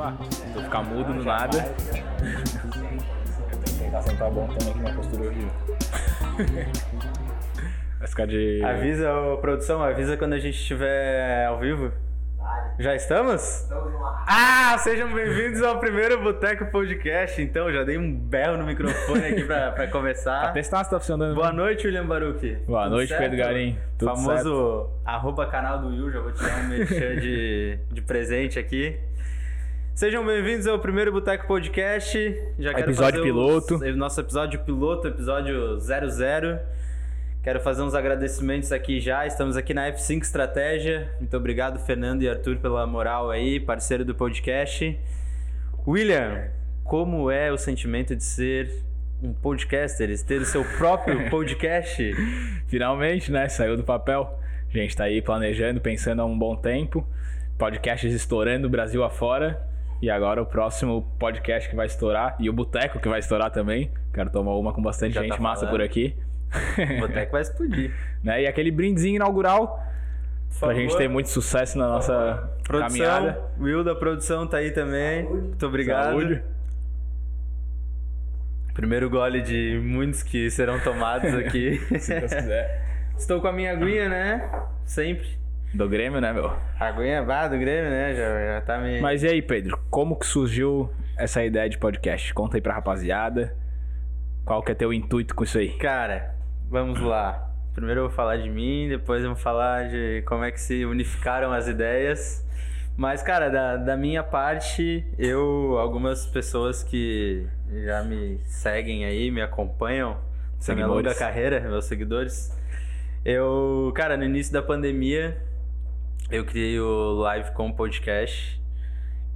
Bah, tu ficar mudo do nada. Tentar sentar bom também, que minha postura horrível. Vai ficar de. Avisa, ô, produção, avisa quando a gente estiver ao vivo. Já estamos? Ah, sejam bem-vindos ao primeiro Boteco Podcast. Então, já dei um berro no microfone aqui pra, pra Pra começar. testar se tá funcionando. Boa noite, William Baruch. Boa Tudo noite, certo? Pedro Garim. Tudo Famoso arroba canal do Will, já vou te dar um merchan de, de presente aqui. Sejam bem-vindos ao primeiro Boteco Podcast. Já quero Episódio piloto. Os, nosso episódio piloto, episódio 00. Quero fazer uns agradecimentos aqui já. Estamos aqui na F5 Estratégia. Muito obrigado, Fernando e Arthur, pela moral aí, parceiro do podcast. William, como é o sentimento de ser um podcaster, ter o seu próprio podcast? Finalmente, né? Saiu do papel. A gente tá aí planejando, pensando há um bom tempo. Podcasts estourando Brasil afora. E agora o próximo podcast que vai estourar. E o Boteco que vai estourar também. Quero tomar uma com bastante Já gente tá massa por aqui. O Boteco vai explodir. né? E aquele brindezinho inaugural. Por Pra gente favor. ter muito sucesso na nossa caminhada. Produção, Will da produção tá aí também. Muito obrigado. Saúde. Primeiro gole de muitos que serão tomados aqui. Se Deus quiser. Estou com a minha aguinha, né? Sempre. Do Grêmio, né, meu? A aguinha vá do Grêmio, né? Já, já tá me. Mas e aí, Pedro? Como que surgiu essa ideia de podcast? Conta aí pra rapaziada. Qual que é teu intuito com isso aí? Cara, vamos lá. Primeiro eu vou falar de mim, depois eu vou falar de como é que se unificaram as ideias. Mas, cara, da, da minha parte, eu, algumas pessoas que já me seguem aí, me acompanham, essa minha Seguidores. longa carreira, meus seguidores. Eu, cara, no início da pandemia, eu criei o Live com Podcast,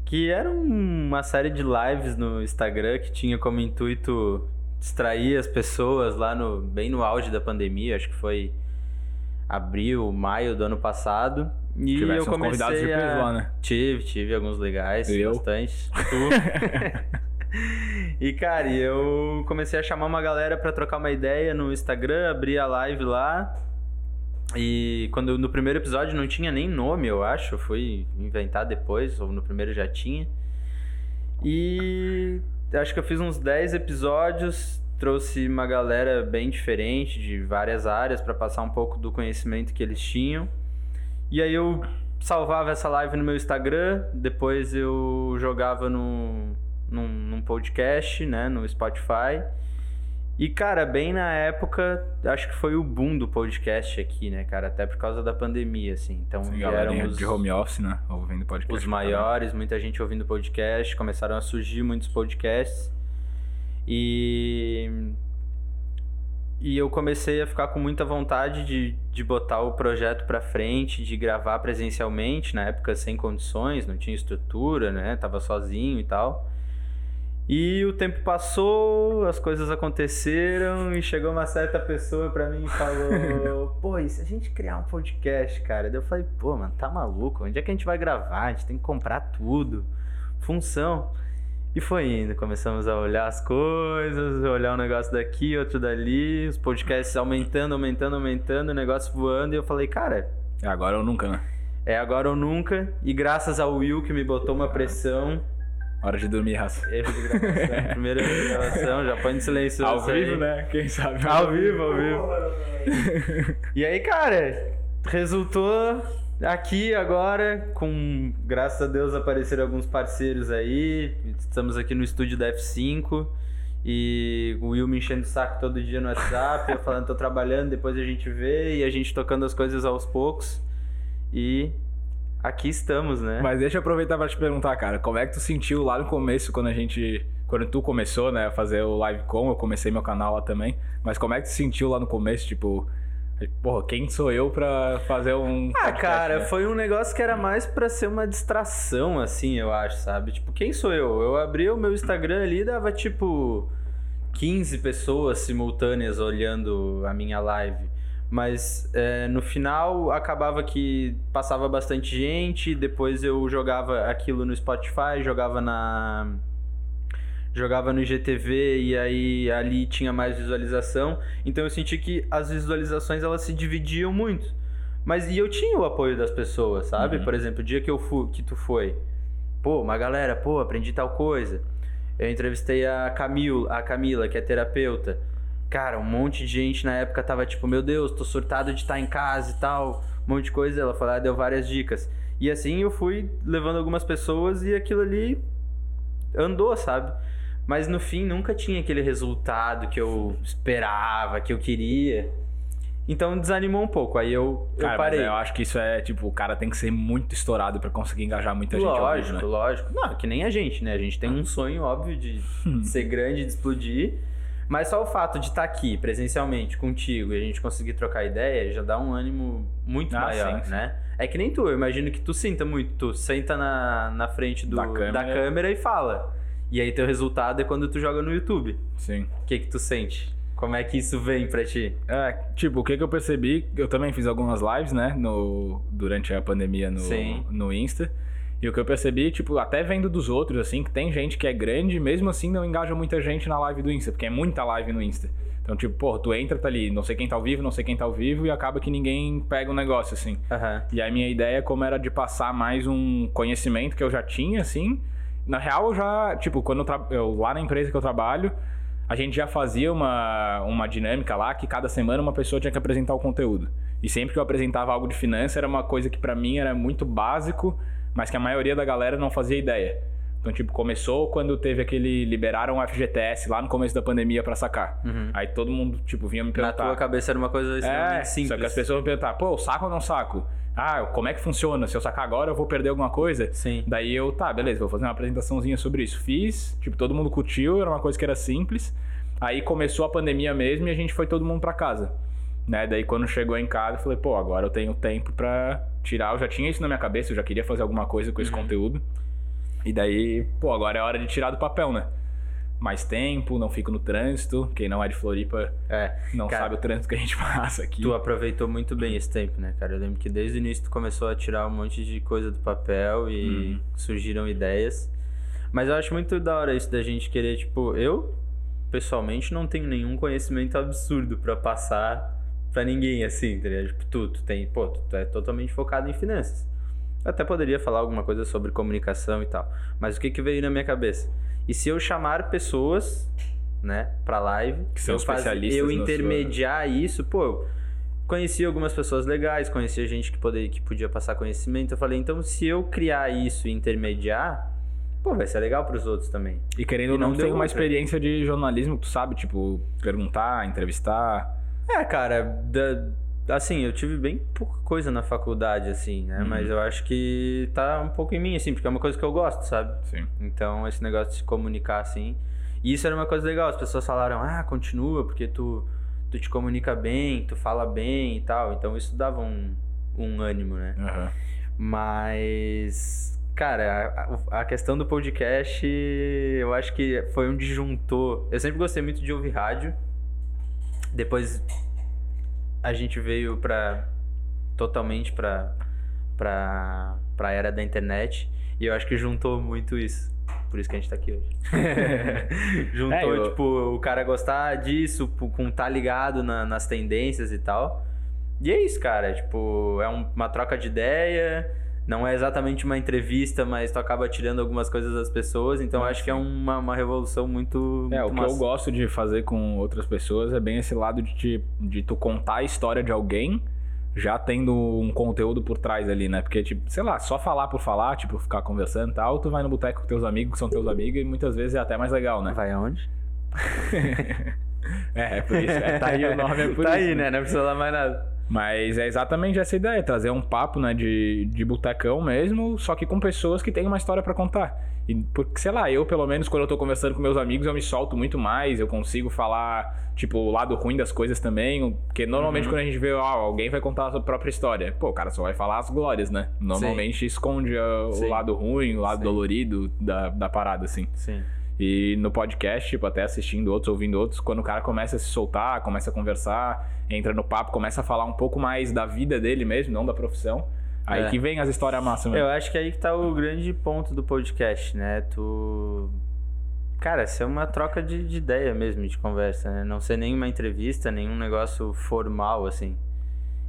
que era um- uma série de lives no Instagram que tinha como intuito distrair as pessoas lá no bem no auge da pandemia, acho que foi abril, maio do ano passado. E Tivesse eu comecei convidados a... lá, né? Tive, tive alguns legais, Eu? bastante. E cara, eu comecei a chamar uma galera pra trocar uma ideia no Instagram, abri a live lá. E quando no primeiro episódio não tinha nem nome, eu acho, fui inventar depois, ou no primeiro já tinha. E acho que eu fiz uns 10 episódios, trouxe uma galera bem diferente de várias áreas pra passar um pouco do conhecimento que eles tinham. E aí eu salvava essa live no meu Instagram, depois eu jogava no, num, num podcast, né, no Spotify. E, cara, bem na época, acho que foi o boom do podcast aqui, né, cara? Até por causa da pandemia, assim. Então, Sim, vieram os, de home office, né? Ouvindo podcast. os maiores, muita gente ouvindo podcast, começaram a surgir muitos podcasts. E. E eu comecei a ficar com muita vontade de, de botar o projeto pra frente, de gravar presencialmente, na época sem condições, não tinha estrutura, né? Tava sozinho e tal. E o tempo passou, as coisas aconteceram e chegou uma certa pessoa pra mim e falou: Pô, e se a gente criar um podcast, cara? Daí eu falei: Pô, mano, tá maluco? Onde é que a gente vai gravar? A gente tem que comprar tudo, função. E foi indo, começamos a olhar as coisas, olhar um negócio daqui, outro dali, os podcasts aumentando, aumentando, aumentando, o negócio voando. E eu falei: Cara, É agora ou nunca, né? é agora ou nunca. E graças ao Will que me botou uma pressão. Hora de dormir, raça. Erro de gravação, primeira de gravação, já põe no silencioso. Ao isso aí. vivo, né? Quem sabe? Ao vivo, ao vivo. E aí, cara, resultou aqui agora, com graças a Deus apareceram alguns parceiros aí. Estamos aqui no estúdio da F5. E o Will me enchendo o saco todo dia no WhatsApp, eu falando, tô trabalhando, depois a gente vê, e a gente tocando as coisas aos poucos. E aqui estamos, né? Mas deixa eu aproveitar pra te perguntar, cara, como é que tu sentiu lá no começo, quando a gente. Quando tu começou, né, a fazer o live com, eu comecei meu canal lá também. Mas como é que tu sentiu lá no começo, tipo. Porra, quem sou eu pra fazer um. Ah, podcast, cara, né? foi um negócio que era mais pra ser uma distração, assim, eu acho, sabe? Tipo, quem sou eu? Eu abri o meu Instagram ali e dava, tipo, 15 pessoas simultâneas olhando a minha live. Mas é, no final acabava que passava bastante gente, depois eu jogava aquilo no Spotify, jogava na. Jogava no IGTV e aí ali tinha mais visualização. Então eu senti que as visualizações elas se dividiam muito. Mas e eu tinha o apoio das pessoas, sabe? Uhum. Por exemplo, o dia que eu fui, que tu foi, pô, uma galera, pô, aprendi tal coisa. Eu entrevistei a Camila, a Camila, que é terapeuta. Cara, um monte de gente na época tava tipo, meu Deus, tô surtado de estar em casa e tal, um monte de coisa. Ela falou, ah, deu várias dicas. E assim eu fui levando algumas pessoas e aquilo ali andou, sabe? Mas no fim nunca tinha aquele resultado que eu esperava, que eu queria. Então desanimou um pouco. Aí eu, eu Cara, mas parei. eu acho que isso é, tipo, o cara tem que ser muito estourado pra conseguir engajar muita gente Lógico, né? lógico. Não, que nem a gente, né? A gente tem um sonho, óbvio, de ser grande, de explodir. Mas só o fato de estar aqui presencialmente contigo e a gente conseguir trocar ideia já dá um ânimo muito Ah, maior, sim, sim. né? É que nem tu, eu imagino que tu sinta muito. Tu senta na, na frente do, Da da, câmera. câmera. e fala. E aí teu resultado é quando tu joga no YouTube. Sim. O que que tu sente? Como é que isso vem pra ti? É, tipo, o que que eu percebi, eu também fiz algumas lives, né, no, durante a pandemia no, Sim. no Insta. E o que eu percebi, tipo, até vendo dos outros, assim, que tem gente que é grande, mesmo assim não engaja muita gente na live do Insta, porque é muita live no Insta. Então, tipo, pô, tu entra, tá ali, não sei quem tá ao vivo, não sei quem tá ao vivo, e acaba que ninguém pega o negócio, assim. Aham. E a minha ideia, como era de passar mais um conhecimento que eu já tinha, assim. Na real, eu já, tipo, quando eu, tra- eu lá na empresa que eu trabalho, a gente já fazia uma, uma dinâmica lá que cada semana uma pessoa tinha que apresentar o conteúdo. E sempre que eu apresentava algo de finança, era uma coisa que pra mim era muito básico, mas que a maioria da galera não fazia ideia. Então, tipo, começou quando teve aquele. liberaram o FGTS lá no começo da pandemia pra sacar. Uhum. Aí todo mundo, tipo, vinha me Na perguntar. tua cabeça era uma coisa extremamente É, simples. só que as pessoas vão perguntar, pô, eu saco ou não saco? Ah, como é que funciona? Se eu sacar agora, eu vou perder alguma coisa? Sim. Daí eu, tá, beleza, vou fazer uma apresentaçãozinha sobre isso. Fiz, tipo, todo mundo curtiu, era uma coisa que era simples. Aí começou a pandemia mesmo e a gente foi todo mundo pra casa. Né? Daí quando chegou em casa, eu falei, pô, agora eu tenho tempo pra tirar. Eu já tinha isso na minha cabeça, eu já queria fazer alguma coisa com esse Uhum. conteúdo. E daí, pô, agora é hora de tirar do papel, né? Mais tempo, não fico no trânsito. Quem não é de Floripa É. não Cara, sabe o trânsito que a gente passa aqui. Tu aproveitou muito bem esse tempo, né, cara? Eu lembro que desde o início tu começou a tirar um monte de coisa do papel e Uhum. surgiram ideias. Mas eu acho muito da hora isso da gente querer, tipo, eu pessoalmente não tenho nenhum conhecimento absurdo pra passar pra ninguém, assim, tá ligado? Tipo, tu, tu tem, pô, tu é totalmente focado em finanças. Eu até poderia falar alguma coisa sobre comunicação e tal. Mas o que que veio na minha cabeça? E se eu chamar pessoas, né, pra live, Que são eu, faz- especialistas eu na sua- intermediar isso, pô, eu conheci algumas pessoas legais, conheci gente que, poderia, que podia passar conhecimento. Eu falei, então se eu criar isso e intermediar, pô, vai ser legal pros outros também. E querendo ou não, não tem uma outra. experiência de jornalismo, tu sabe, tipo, perguntar, entrevistar. É, cara, da- assim, eu tive bem pouca coisa na faculdade, assim, né? Uhum. Mas eu acho que tá um pouco em mim, assim, porque é uma coisa que eu gosto, sabe? Sim. Então, esse negócio de se comunicar assim. E isso era uma coisa legal. As pessoas falaram, ah, continua, porque tu, tu te comunica bem, tu fala bem e tal. Então, isso dava um, um ânimo, né? Aham. Mas, cara, a, a questão do podcast, eu acho que foi um disjuntor. Eu sempre gostei muito de ouvir rádio. Depois a gente veio pra. totalmente pra. pra. pra era da internet. E eu acho que juntou muito isso. Por isso que a gente tá aqui hoje. juntou, É, eu- tipo, o cara gostar disso, com tá ligado na- nas tendências e tal. E é isso, cara. Tipo, é um- uma troca de ideia. Não é exatamente uma entrevista, mas tu acaba tirando algumas coisas das pessoas. Então Ah, acho que é sim. uma, uma revolução muito. É, o muito que eu massa. gosto de fazer com outras pessoas é bem esse lado de, te- de tu contar a história de alguém já tendo um conteúdo por trás ali, né? Porque, tipo, sei lá, só falar por falar, tipo, ficar conversando e tal, tu vai no boteco com teus amigos, que são teus amigos, e muitas vezes é até mais legal, né? Vai aonde? É, é por isso. É, tá aí o nome, é por tá isso. aí, né? Não precisa falar mais nada. Mas é exatamente essa ideia, trazer um papo, né, de, de botecão mesmo, só que com pessoas que têm uma história pra contar. E porque, sei lá, eu pelo menos quando eu tô conversando com meus amigos, eu me solto muito mais, eu consigo falar, tipo, o lado ruim das coisas também, porque normalmente Uhum. quando a gente vê, ó, alguém vai contar a sua própria história, pô, o cara só vai falar as glórias, né? Normalmente esconde ó, o Sim. lado ruim, o lado Sim. dolorido da, da parada, assim. Sim. E no podcast, tipo, até assistindo outros, ouvindo outros, quando o cara começa a se soltar, começa a conversar, entra no papo, começa a falar um pouco mais da vida dele mesmo, não da profissão. Aí É. que vem as histórias massas mesmo. Eu acho que aí que tá o grande ponto do podcast, né? Tu. Cara, ser uma troca de, de ideia mesmo, de conversa, né? Não ser nenhuma entrevista, nenhum negócio formal, assim.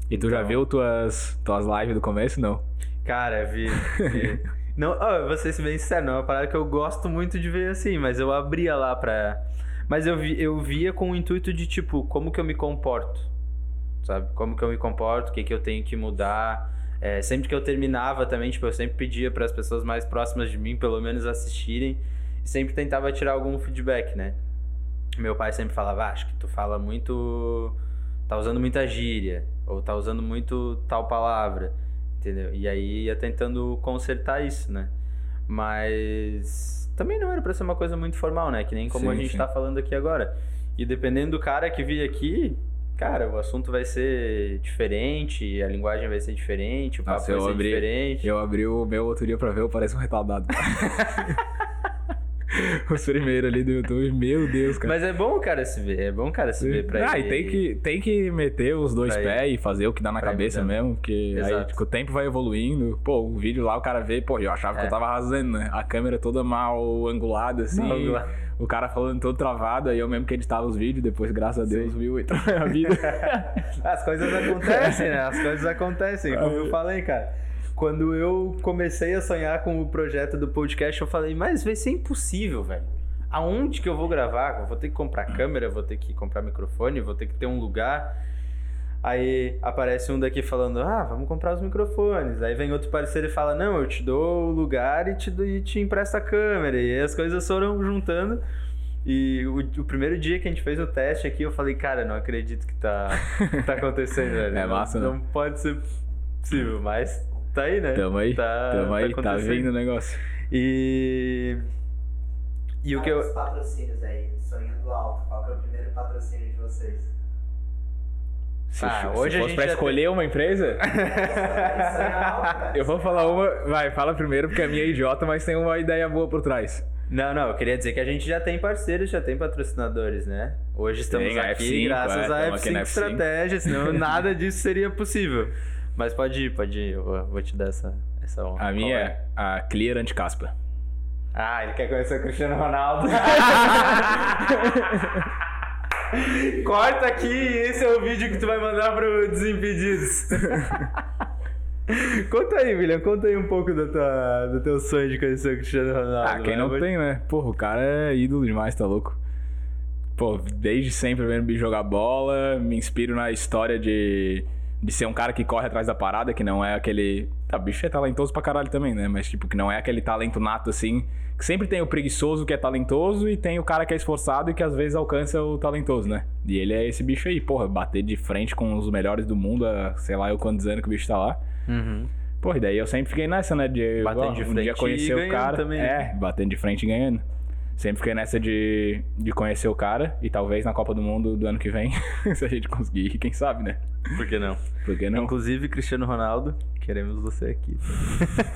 E tu já Então- viu tuas, tuas lives do começo? Não. Cara, vi. vi. Não, eu vou ser bem sincero, não é uma parada que eu gosto muito de ver assim, mas eu abria lá pra. Mas eu, vi, eu via com o intuito de, tipo, como que eu me comporto? Sabe? Como que eu me comporto, o que que eu tenho que mudar. É, sempre que eu terminava também, tipo, eu sempre pedia para as pessoas mais próximas de mim, pelo menos, assistirem. E sempre tentava tirar algum feedback, né? Meu pai sempre falava, ah, acho que tu fala muito. tá usando muita gíria, ou tá usando muito tal palavra, entendeu? E aí ia tentando consertar isso, né? Mas também não era pra ser uma coisa muito formal, né? Que nem como Sim, a gente sim. tá falando aqui agora. E dependendo do cara que vir aqui, cara, o assunto vai ser diferente, a linguagem vai ser diferente, o papo Nossa, vai ser abri- diferente. Eu abri o meu outro dia pra ver, eu pareço um retardado. Os primeiros ali do YouTube, meu Deus, cara. Mas é bom o cara se ver, é bom o cara se ver pra ah, e tem que, tem que meter os dois Pra pés e fazer o que dá na pra cabeça mesmo, porque aí Exato. tipo, o tempo vai evoluindo. Pô, o vídeo lá o cara vê, pô, eu achava que É. eu tava arrasando, né? A câmera toda mal angulada, assim. Mal angulada. O cara falando todo travado, aí eu mesmo que editava os vídeos, depois, graças a Deus, viu e entrou na vida. As coisas acontecem, né? As coisas acontecem. Como eu falei, cara. Quando eu comecei a sonhar com o projeto do podcast, eu falei, mas vai ser impossível, velho. Aonde que eu vou gravar? Eu vou ter que comprar câmera, vou ter que comprar microfone, vou ter que ter um lugar. Aí aparece um daqui falando, ah, vamos comprar os microfones. Aí vem outro parceiro e fala, não, eu te dou o lugar e te, e te empresto a câmera. E as coisas foram juntando. E o, o primeiro dia que a gente fez o teste aqui, eu falei, cara, não acredito que tá, tá acontecendo, velho. É Não- massa, né? Não pode ser possível, mas tá aí, né? Tamo aí, tá, tamo aí, tá, acontecendo. vindo o negócio. E. E o que eu. Os patrocínios aí, sonhando alto. Qual que é o primeiro patrocínio de vocês? Se, Ah, se hoje a fosse gente pra escolher uma empresa, eu vou falar uma. Vai, fala primeiro, porque a minha é idiota, mas tem uma ideia boa por trás. Não, não, eu queria dizer que a gente já tem parceiros, já tem patrocinadores, né? Hoje estamos Tem a aqui F5, graças é, aqui F5 na F5. Estratégia, senão nada disso seria possível. Mas pode ir, pode ir, eu vou, vou te dar essa, essa honra. A minha Qual é a Clear Anticaspa. Ah, ele quer conhecer o Cristiano Ronaldo. Corta aqui, esse é o vídeo que tu vai mandar pro Desimpedidos. conta aí, William, conta aí um pouco do, tua, do teu sonho de conhecer o Cristiano Ronaldo. Ah, quem vai, não vou- tem, né? Porra, o cara é ídolo demais, tá louco? Pô, desde sempre vendo ele jogar bola, me inspiro na história de, de ser um cara que corre atrás da parada, que não é aquele. Tá, bicho é talentoso pra caralho também, né? Mas, tipo, que não é aquele talento nato assim. Que sempre tem o preguiçoso que é talentoso e tem o cara que é esforçado e que às vezes alcança o talentoso, né? E ele é esse bicho aí, porra, bater de frente com os melhores do mundo, há sei lá eu quantos anos que o bicho tá lá. Uhum. Porra, e daí eu sempre fiquei nessa, né? De Batendo ó, de um frente dia conhecer e o ganhando cara. também? É, batendo de frente e ganhando. Sempre fiquei nessa de, de conhecer o cara e talvez na Copa do Mundo do ano que vem, se a gente conseguir, quem sabe, né? Por que não? Por que não? Inclusive, Cristiano Ronaldo, queremos você aqui.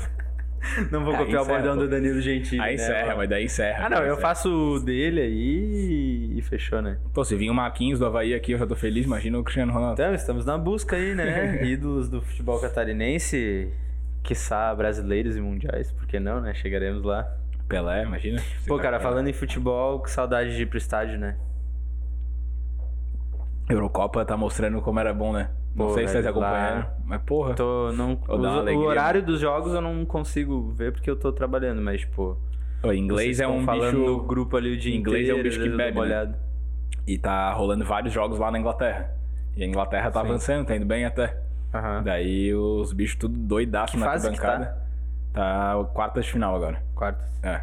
não vou Aí copiar o encerra, bordão pô. do Danilo Gentili. Aí né, encerra, mas daí encerra. Ah, não, eu Encerra. faço o dele aí e fechou, né? Pô, se vir um Marquinhos do Havaí aqui, eu já tô feliz, imagina o Cristiano Ronaldo. Então, estamos na busca aí, né? Ídolos do futebol catarinense, quiçá brasileiros e mundiais, por que não, né? Chegaremos lá. Pelé, imagina. Pô, cara, falando em futebol, que saudade de ir pro estádio, né? Eurocopa tá mostrando como era bom, né? Não Pô, sei se vocês velho, lá- acompanharam, mas porra. Tô, não, uma alegria, o horário né? dos jogos eu não consigo ver porque eu tô trabalhando, mas, tipo. O inglês é um falando bicho. no grupo ali o dia inglês é um inteiro, bicho que bebe, né? E tá rolando vários jogos lá na Inglaterra. E a Inglaterra tá Sim. avançando, tá indo bem até. Aham. Daí os bichos tudo doidaço Que na que arquibancada. Tá quartas de final agora. Quartos. É.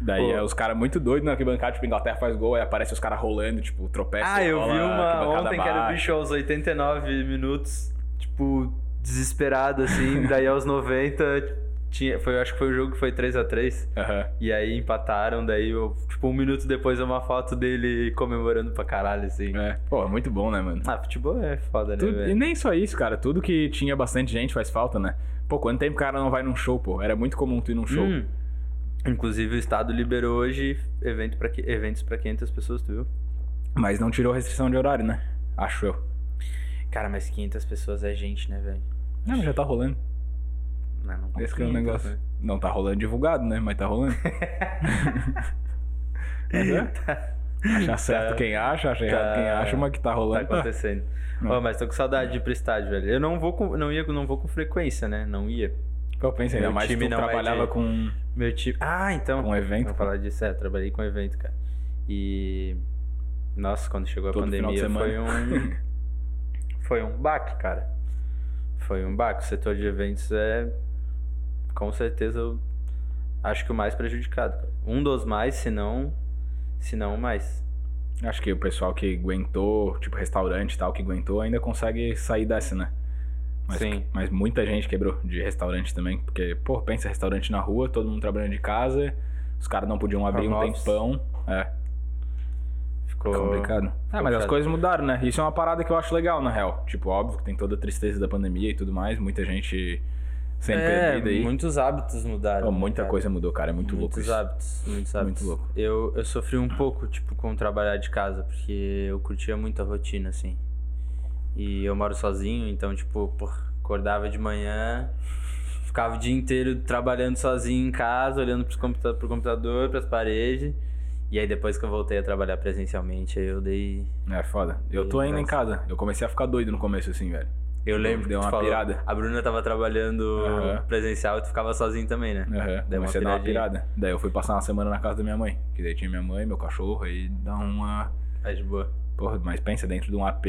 Daí é os caras muito doidos na arquibancada, tipo, Inglaterra faz gol, aí aparece os caras rolando, tipo, tropeça. Ah, eu vi uma ontem que era o baixa. bicho aos 89 minutos, tipo, desesperado assim, daí aos 90 tinha, foi, acho que foi o jogo que foi 3 a 3 Aham. e aí empataram, daí eu, tipo, um minuto depois é uma foto dele comemorando pra caralho assim. É. Pô, muito bom, né, mano? Ah, futebol é foda, né, Tudo- e nem só isso, cara. Tudo que tinha bastante gente faz falta, né? Pô, quanto tempo o cara não vai num show, pô? Era muito comum tu ir num show. Hum. Inclusive o estado liberou hoje evento pra, eventos pra 500 pessoas, tu viu? Mas não tirou restrição de horário, né? Acho eu. Cara, mas 500 pessoas é gente, né, velho? Não, mas já tá rolando. Não, não Esse que é o 500, negócio. né? Não tá rolando divulgado, né? Mas tá rolando. Mas é. Achar certo Tá- quem acha, acha errado quem acha, mas que tá Tá rolando. Tá acontecendo. Não. Ó, mas tô com saudade de ir pro estádio, velho. Eu não vou com, não ia, não vou com frequência, né? Não ia. Eu pensei, ainda mais que time tu é trabalhava de- com, Meu time. Ah, então. com um evento. Vou falar disso, é, trabalhei com evento, cara. E. Nossa, quando chegou a Todo pandemia foi um. foi um baque, cara. Foi um baque. O setor de eventos é. Com certeza, eu acho que o mais prejudicado, cara. Um dos mais, se não. Se não mais. Acho que o pessoal que aguentou, tipo restaurante e tal, que aguentou, ainda consegue sair dessa, né? Mas, Sim. mas muita gente quebrou de restaurante também. Porque, pô, pensa restaurante na rua, todo mundo trabalhando de casa, os caras não podiam abrir um office. tempão. É, Ficou. complicado. Ficou mas as coisas mudaram, né? Isso é uma parada que eu acho legal, na real. Tipo, óbvio que tem toda a tristeza da pandemia e tudo mais, muita gente sendo É, perdida aí. muitos hábitos mudaram. Né, muita cara? coisa mudou, cara. É muito louco muitos hábitos, muitos hábitos. louco. Eu, eu sofri um pouco, tipo, com trabalhar de casa, porque eu curtia muito a rotina, assim. E eu moro sozinho, então, tipo, pô, acordava de manhã, ficava o dia inteiro trabalhando sozinho em casa, olhando pros computa pro computador, pras paredes. E aí depois que eu voltei a trabalhar presencialmente, aí eu dei. É foda. Eu tô ainda em casa. Eu comecei a ficar doido no começo, assim, velho. Eu lembro Deu uma falou, pirada. A Bruna tava trabalhando Aham. presencial e tu ficava sozinho também, né? Aham, Deu uma dar uma pirada. Daí eu fui passar uma semana na casa da minha mãe. Que daí tinha minha mãe, meu cachorro, aí dá uma. Tá de boa. Porra, mas pensa, dentro de um AP.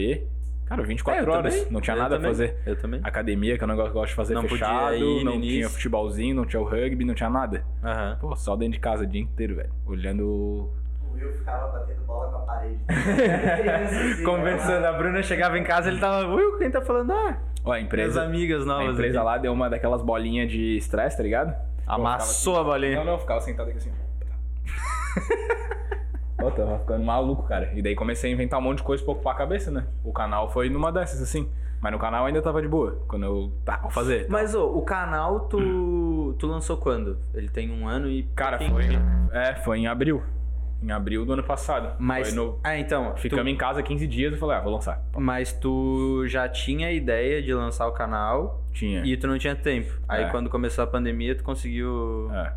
Cara, 24 É, horas. também. Não tinha Eu nada também. a fazer. Eu também. Academia, que é um negócio que eu gosto de fazer Não fechado. ir não tinha futebolzinho, não tinha o rugby, não tinha nada. Aham. Pô, só dentro de casa o dia inteiro, velho. Olhando. O Will ficava batendo bola com a parede. Assim, Conversando, a Bruna chegava em casa ele tava. Ui, quem tá falando? Ah, Ó, a minhas empresa. amigas A novas. empresa aqui. lá deu uma daquelas bolinhas de estresse, tá ligado? Amassou a Não, bolinha. não, ficava sentado aqui assim. Pô, tava ficando maluco, cara. E daí comecei a inventar um monte de coisa pra ocupar a cabeça, né? O canal foi numa dessas, assim. Mas no canal ainda tava de boa. Quando eu. Tá, vou fazer. Mas ô, o canal tu, tu lançou quando? Ele tem um ano e. Cara, foi. É, foi em abril. Em abril do ano passado. Mas. No... Ah, então. Ficamos em casa 15 dias e falei, ah, vou lançar. tu... Mas tu já tinha a ideia de lançar o canal Tinha. e tu não tinha tempo. Aí É. quando começou a pandemia, tu conseguiu. É.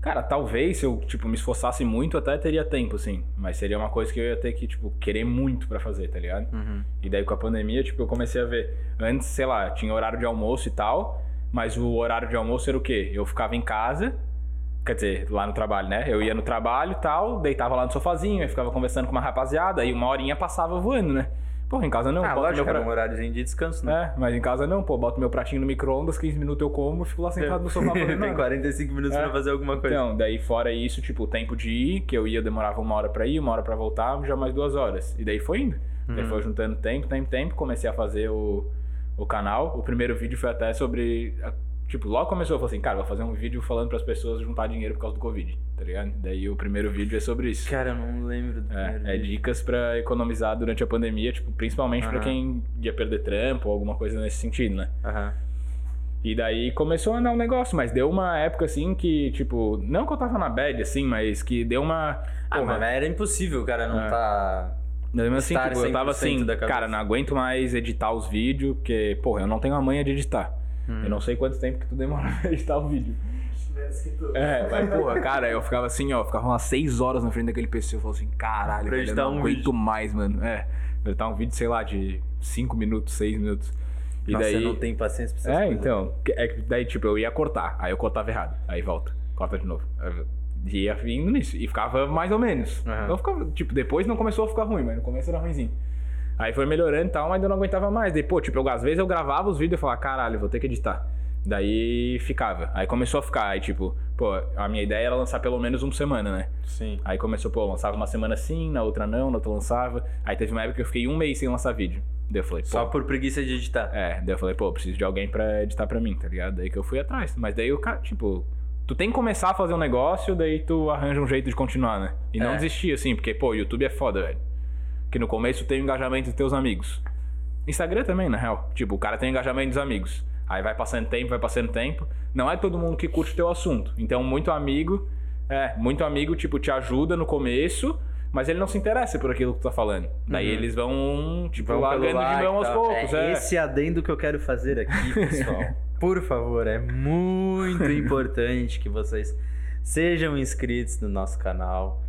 Cara, talvez se eu, tipo, me esforçasse muito, até teria tempo, assim. Mas seria uma coisa que eu ia ter que, tipo, querer muito pra fazer, tá ligado? Uhum. E daí com a pandemia, tipo, eu comecei a ver. Antes, sei lá, tinha horário de almoço e tal, mas o horário de almoço era o quê? Eu ficava em casa, quer dizer, lá no trabalho, né? Eu ia no trabalho e tal, deitava lá no sofazinho, aí ficava conversando com uma rapaziada, aí uma horinha passava voando, né? Porra, em casa não. Ah, boto lógico, meu era pra- um horáriozinho de descanso, né? É, mas em casa não, pô, boto meu pratinho no micro-ondas, 15 minutos eu como, fico lá sentado no sofá fazendo Tem nada. 45 minutos É. pra fazer alguma coisa. Então, daí fora isso, tipo, o tempo de ir, que eu ia, demorava uma hora pra ir, uma hora pra voltar, já mais duas horas. E daí foi indo. Daí Uhum. foi juntando tempo, tempo, tempo, comecei a fazer o, o canal. O primeiro vídeo foi até sobre. a- Tipo, logo começou, eu falei assim, cara, vou fazer um vídeo falando pras pessoas juntar dinheiro por causa do Covid, tá ligado? Daí o primeiro vídeo é sobre isso. Cara, eu não lembro do primeiro É, é vídeo. dicas pra economizar durante a pandemia, tipo, principalmente pra Aham. quem ia perder trampo ou alguma coisa nesse sentido, né? Aham. E daí começou a andar um negócio, mas deu uma época assim que, tipo, não que eu tava na bad, assim, mas que deu uma. Ah, Porra, mas era impossível, cara, não É. tá. mesmo assim, tipo, eu tava 100% assim, cara, não aguento mais editar os vídeos, porque, porra, eu não tenho a manha de editar. Hum. Eu não sei quanto tempo que tu demora pra editar o vídeo. Menos que tu. É, mas, porra, cara, eu ficava assim, ó, ficava umas 6 horas na frente daquele PC, eu falava assim, caralho, Pra velho, eu editar não um aguento vídeo. mais, mano. É, pra editar um vídeo, sei lá, de 5 minutos, 6 minutos. E Nossa, daí. eu não tenho paciência pra essas É, coisas. então. É que daí, tipo, eu ia cortar. Aí eu cortava errado. Aí volta. Corta de novo. Eu ia indo nisso. E ficava mais ou menos. Aham. Então ficava, tipo, depois não começou a ficar ruim, mas no começo era ruimzinho. Aí foi melhorando e tal, mas eu não aguentava mais. Depois, tipo, eu, às vezes eu gravava os vídeos e falava, caralho, vou ter que editar. Daí ficava. Aí começou a ficar. Aí, tipo, pô, a minha ideia era lançar pelo menos uma semana, né? Sim. Aí começou, pô, eu lançava uma semana sim, na outra não, na outra lançava. Aí teve uma época que eu fiquei um mês sem lançar vídeo. Daí eu falei, pô, Só por preguiça de editar. é, daí eu falei, pô, preciso de alguém pra editar pra mim, tá ligado? Daí que eu fui atrás. Mas daí o cara, tipo, tu tem que começar a fazer um negócio, daí tu arranja um jeito de continuar, né? E não É. desistir, assim, porque, pô, o YouTube é foda, velho. Que no começo tem o engajamento dos teus amigos. Instagram também, na real. Tipo, o cara tem o engajamento dos amigos. Aí vai passando tempo, vai passando tempo. Não é todo mundo que curte o teu assunto. Então, muito amigo, é, muito amigo, tipo, te ajuda no começo, mas ele não se interessa por aquilo que tu tá falando. Daí Uhum. eles vão, tipo, Vão largando de mão aos poucos. É É, esse adendo que eu quero fazer aqui, pessoal. Por favor, é muito importante que vocês sejam inscritos no nosso canal,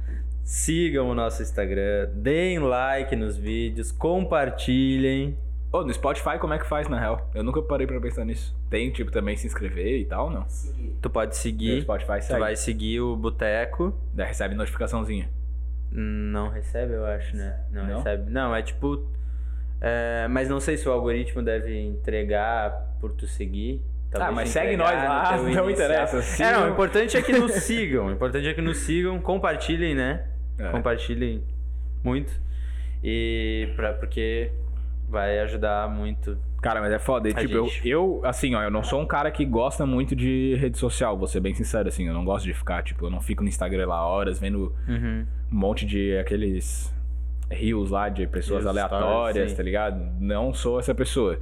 sigam o nosso Instagram, deem like nos vídeos, compartilhem. Ô, no Spotify como é que faz, na real? Eu nunca parei pra pensar nisso. Tem, tipo, também se inscrever e tal, não? Seguir. Tu pode No seguir, Spotify tu segue. vai seguir o Boteco. Daí recebe notificaçãozinha. Não recebe, eu acho, né? Não, Não? recebe. Não, é tipo. é, mas não sei se o algoritmo deve entregar por tu seguir. Talvez Ah, mas segue nós lá, no teu não interessa, É, não, o importante é que nos sigam. O importante é que nos sigam, compartilhem, né? É. Compartilhem muito. E pra, porque vai ajudar muito. Cara, mas é foda. E, tipo, eu, eu, assim, ó, eu não sou um cara que gosta muito de rede social, vou ser bem sincero, assim. Eu não gosto de ficar, tipo, eu não fico no Instagram lá horas vendo Uhum. um monte de aqueles rios lá de pessoas Reels, aleatórias, stories, tá ligado? Não sou essa pessoa.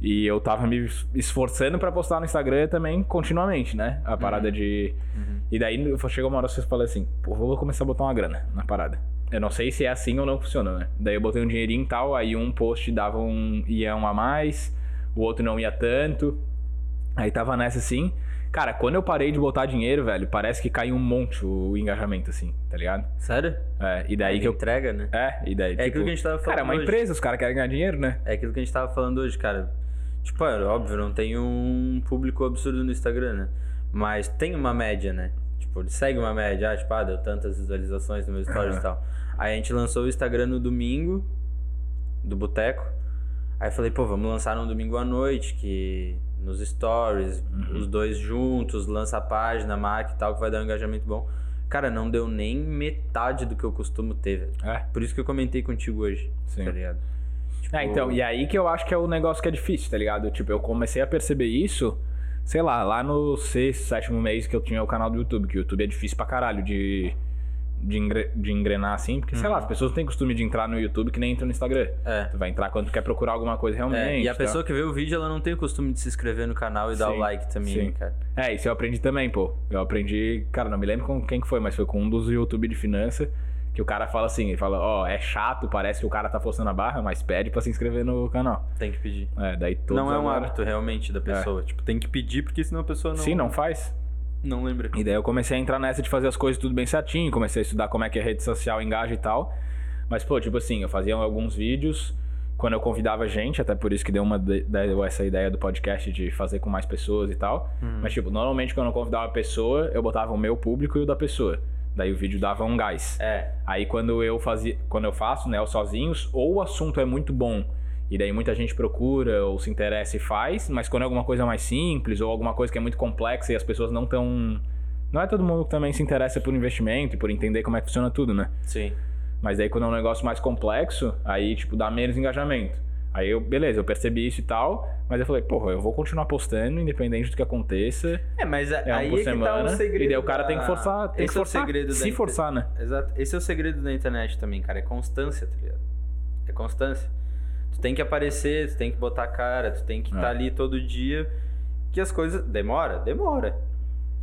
E eu tava me esforçando pra postar no Instagram também continuamente, né? A parada de. Uhum. E daí chegou uma hora que eu falei assim, pô, vou começar a botar uma grana na parada. Eu não sei se é assim ou não funciona, né? Daí eu botei um dinheirinho e tal, aí um post dava um. ia um a mais, o outro não ia tanto. Aí tava nessa assim. Cara, quando eu parei de botar dinheiro, velho, parece que caiu um monte o engajamento, assim, tá ligado? Sério? É, e daí Ele que eu. entrega, né? É, e daí. É tipo, aquilo que a gente tava falando. Cara, é uma hoje. empresa, os caras querem ganhar dinheiro, né? É aquilo que a gente tava falando hoje, cara. Tipo, é óbvio, não tem um público absurdo no Instagram, né? Mas tem uma média, né? Tipo, ele segue uma média. Ah, tipo, ah, deu tantas visualizações no meu stories e tal. Aí a gente lançou o Instagram no domingo, do Boteco. Aí falei, pô, vamos lançar no domingo à noite, que nos stories, Uhum. os dois juntos, lança a página, marca e tal, que vai dar um engajamento bom. Cara, não deu nem metade do que eu costumo ter, velho. É. Por isso que eu comentei contigo hoje, Sim. tá ligado? É, então, e aí que eu acho que é o negócio que é difícil, tá ligado? Tipo, eu comecei a perceber isso, sei lá, lá no sexto, sétimo mês que eu tinha o canal do YouTube, que o YouTube é difícil pra caralho de, de, engre- de engrenar assim, porque, sei lá, as pessoas não têm costume de entrar no YouTube que nem entram no Instagram. É. Tu vai entrar quando tu quer procurar alguma coisa realmente. É, e a tá? pessoa que vê o vídeo, ela não tem o costume de se inscrever no canal e dar Sim, o like também, sim. cara? É, isso eu aprendi também, pô. Eu aprendi, cara, não me lembro com quem que foi, mas foi com um dos YouTube de finança, que o cara fala assim, ele fala, ó, é chato, parece que o cara tá forçando a barra, mas pede pra se inscrever no canal. Tem que pedir. É, daí todos não é um agora- hábito realmente da pessoa. Tipo, tem que pedir, porque senão a pessoa não. Sim, não faz. Não lembra. E daí eu comecei a entrar nessa de fazer as coisas tudo bem certinho, comecei a estudar como é que a rede social engaja e tal. Mas, pô, tipo assim, eu fazia alguns vídeos quando eu convidava gente, até por isso que deu, uma, de- deu essa ideia do podcast de fazer com mais pessoas e tal. Uhum. Mas, tipo, normalmente quando eu convidava uma pessoa, eu botava o meu público e o da pessoa. Daí o vídeo dava um gás. É. Aí quando eu fazia, quando eu faço, né, os sozinhos, ou o assunto é muito bom e daí muita gente procura ou se interessa e faz, mas quando é alguma coisa mais simples ou alguma coisa que é muito complexa e as pessoas não tão não é todo mundo que também se interessa por investimento e por entender como é que funciona tudo, né? Sim. Mas daí quando é um negócio mais complexo, aí tipo dá menos engajamento. Aí eu, beleza, eu percebi isso e tal, mas eu falei, porra, eu vou continuar postando independente do que aconteça. É, mas a- É um aí por é tá semana. o segredo. e daí o cara tem que da- forçar, tem Esse que é o forçar, segredo da se inter- forçar, né? Exato. Esse é o segredo da internet também, cara. É constância, tá ligado? É constância. Tu tem que aparecer, tu tem que botar a cara, tu tem que É. estar ali todo dia. Que as coisas. Demora? Demora.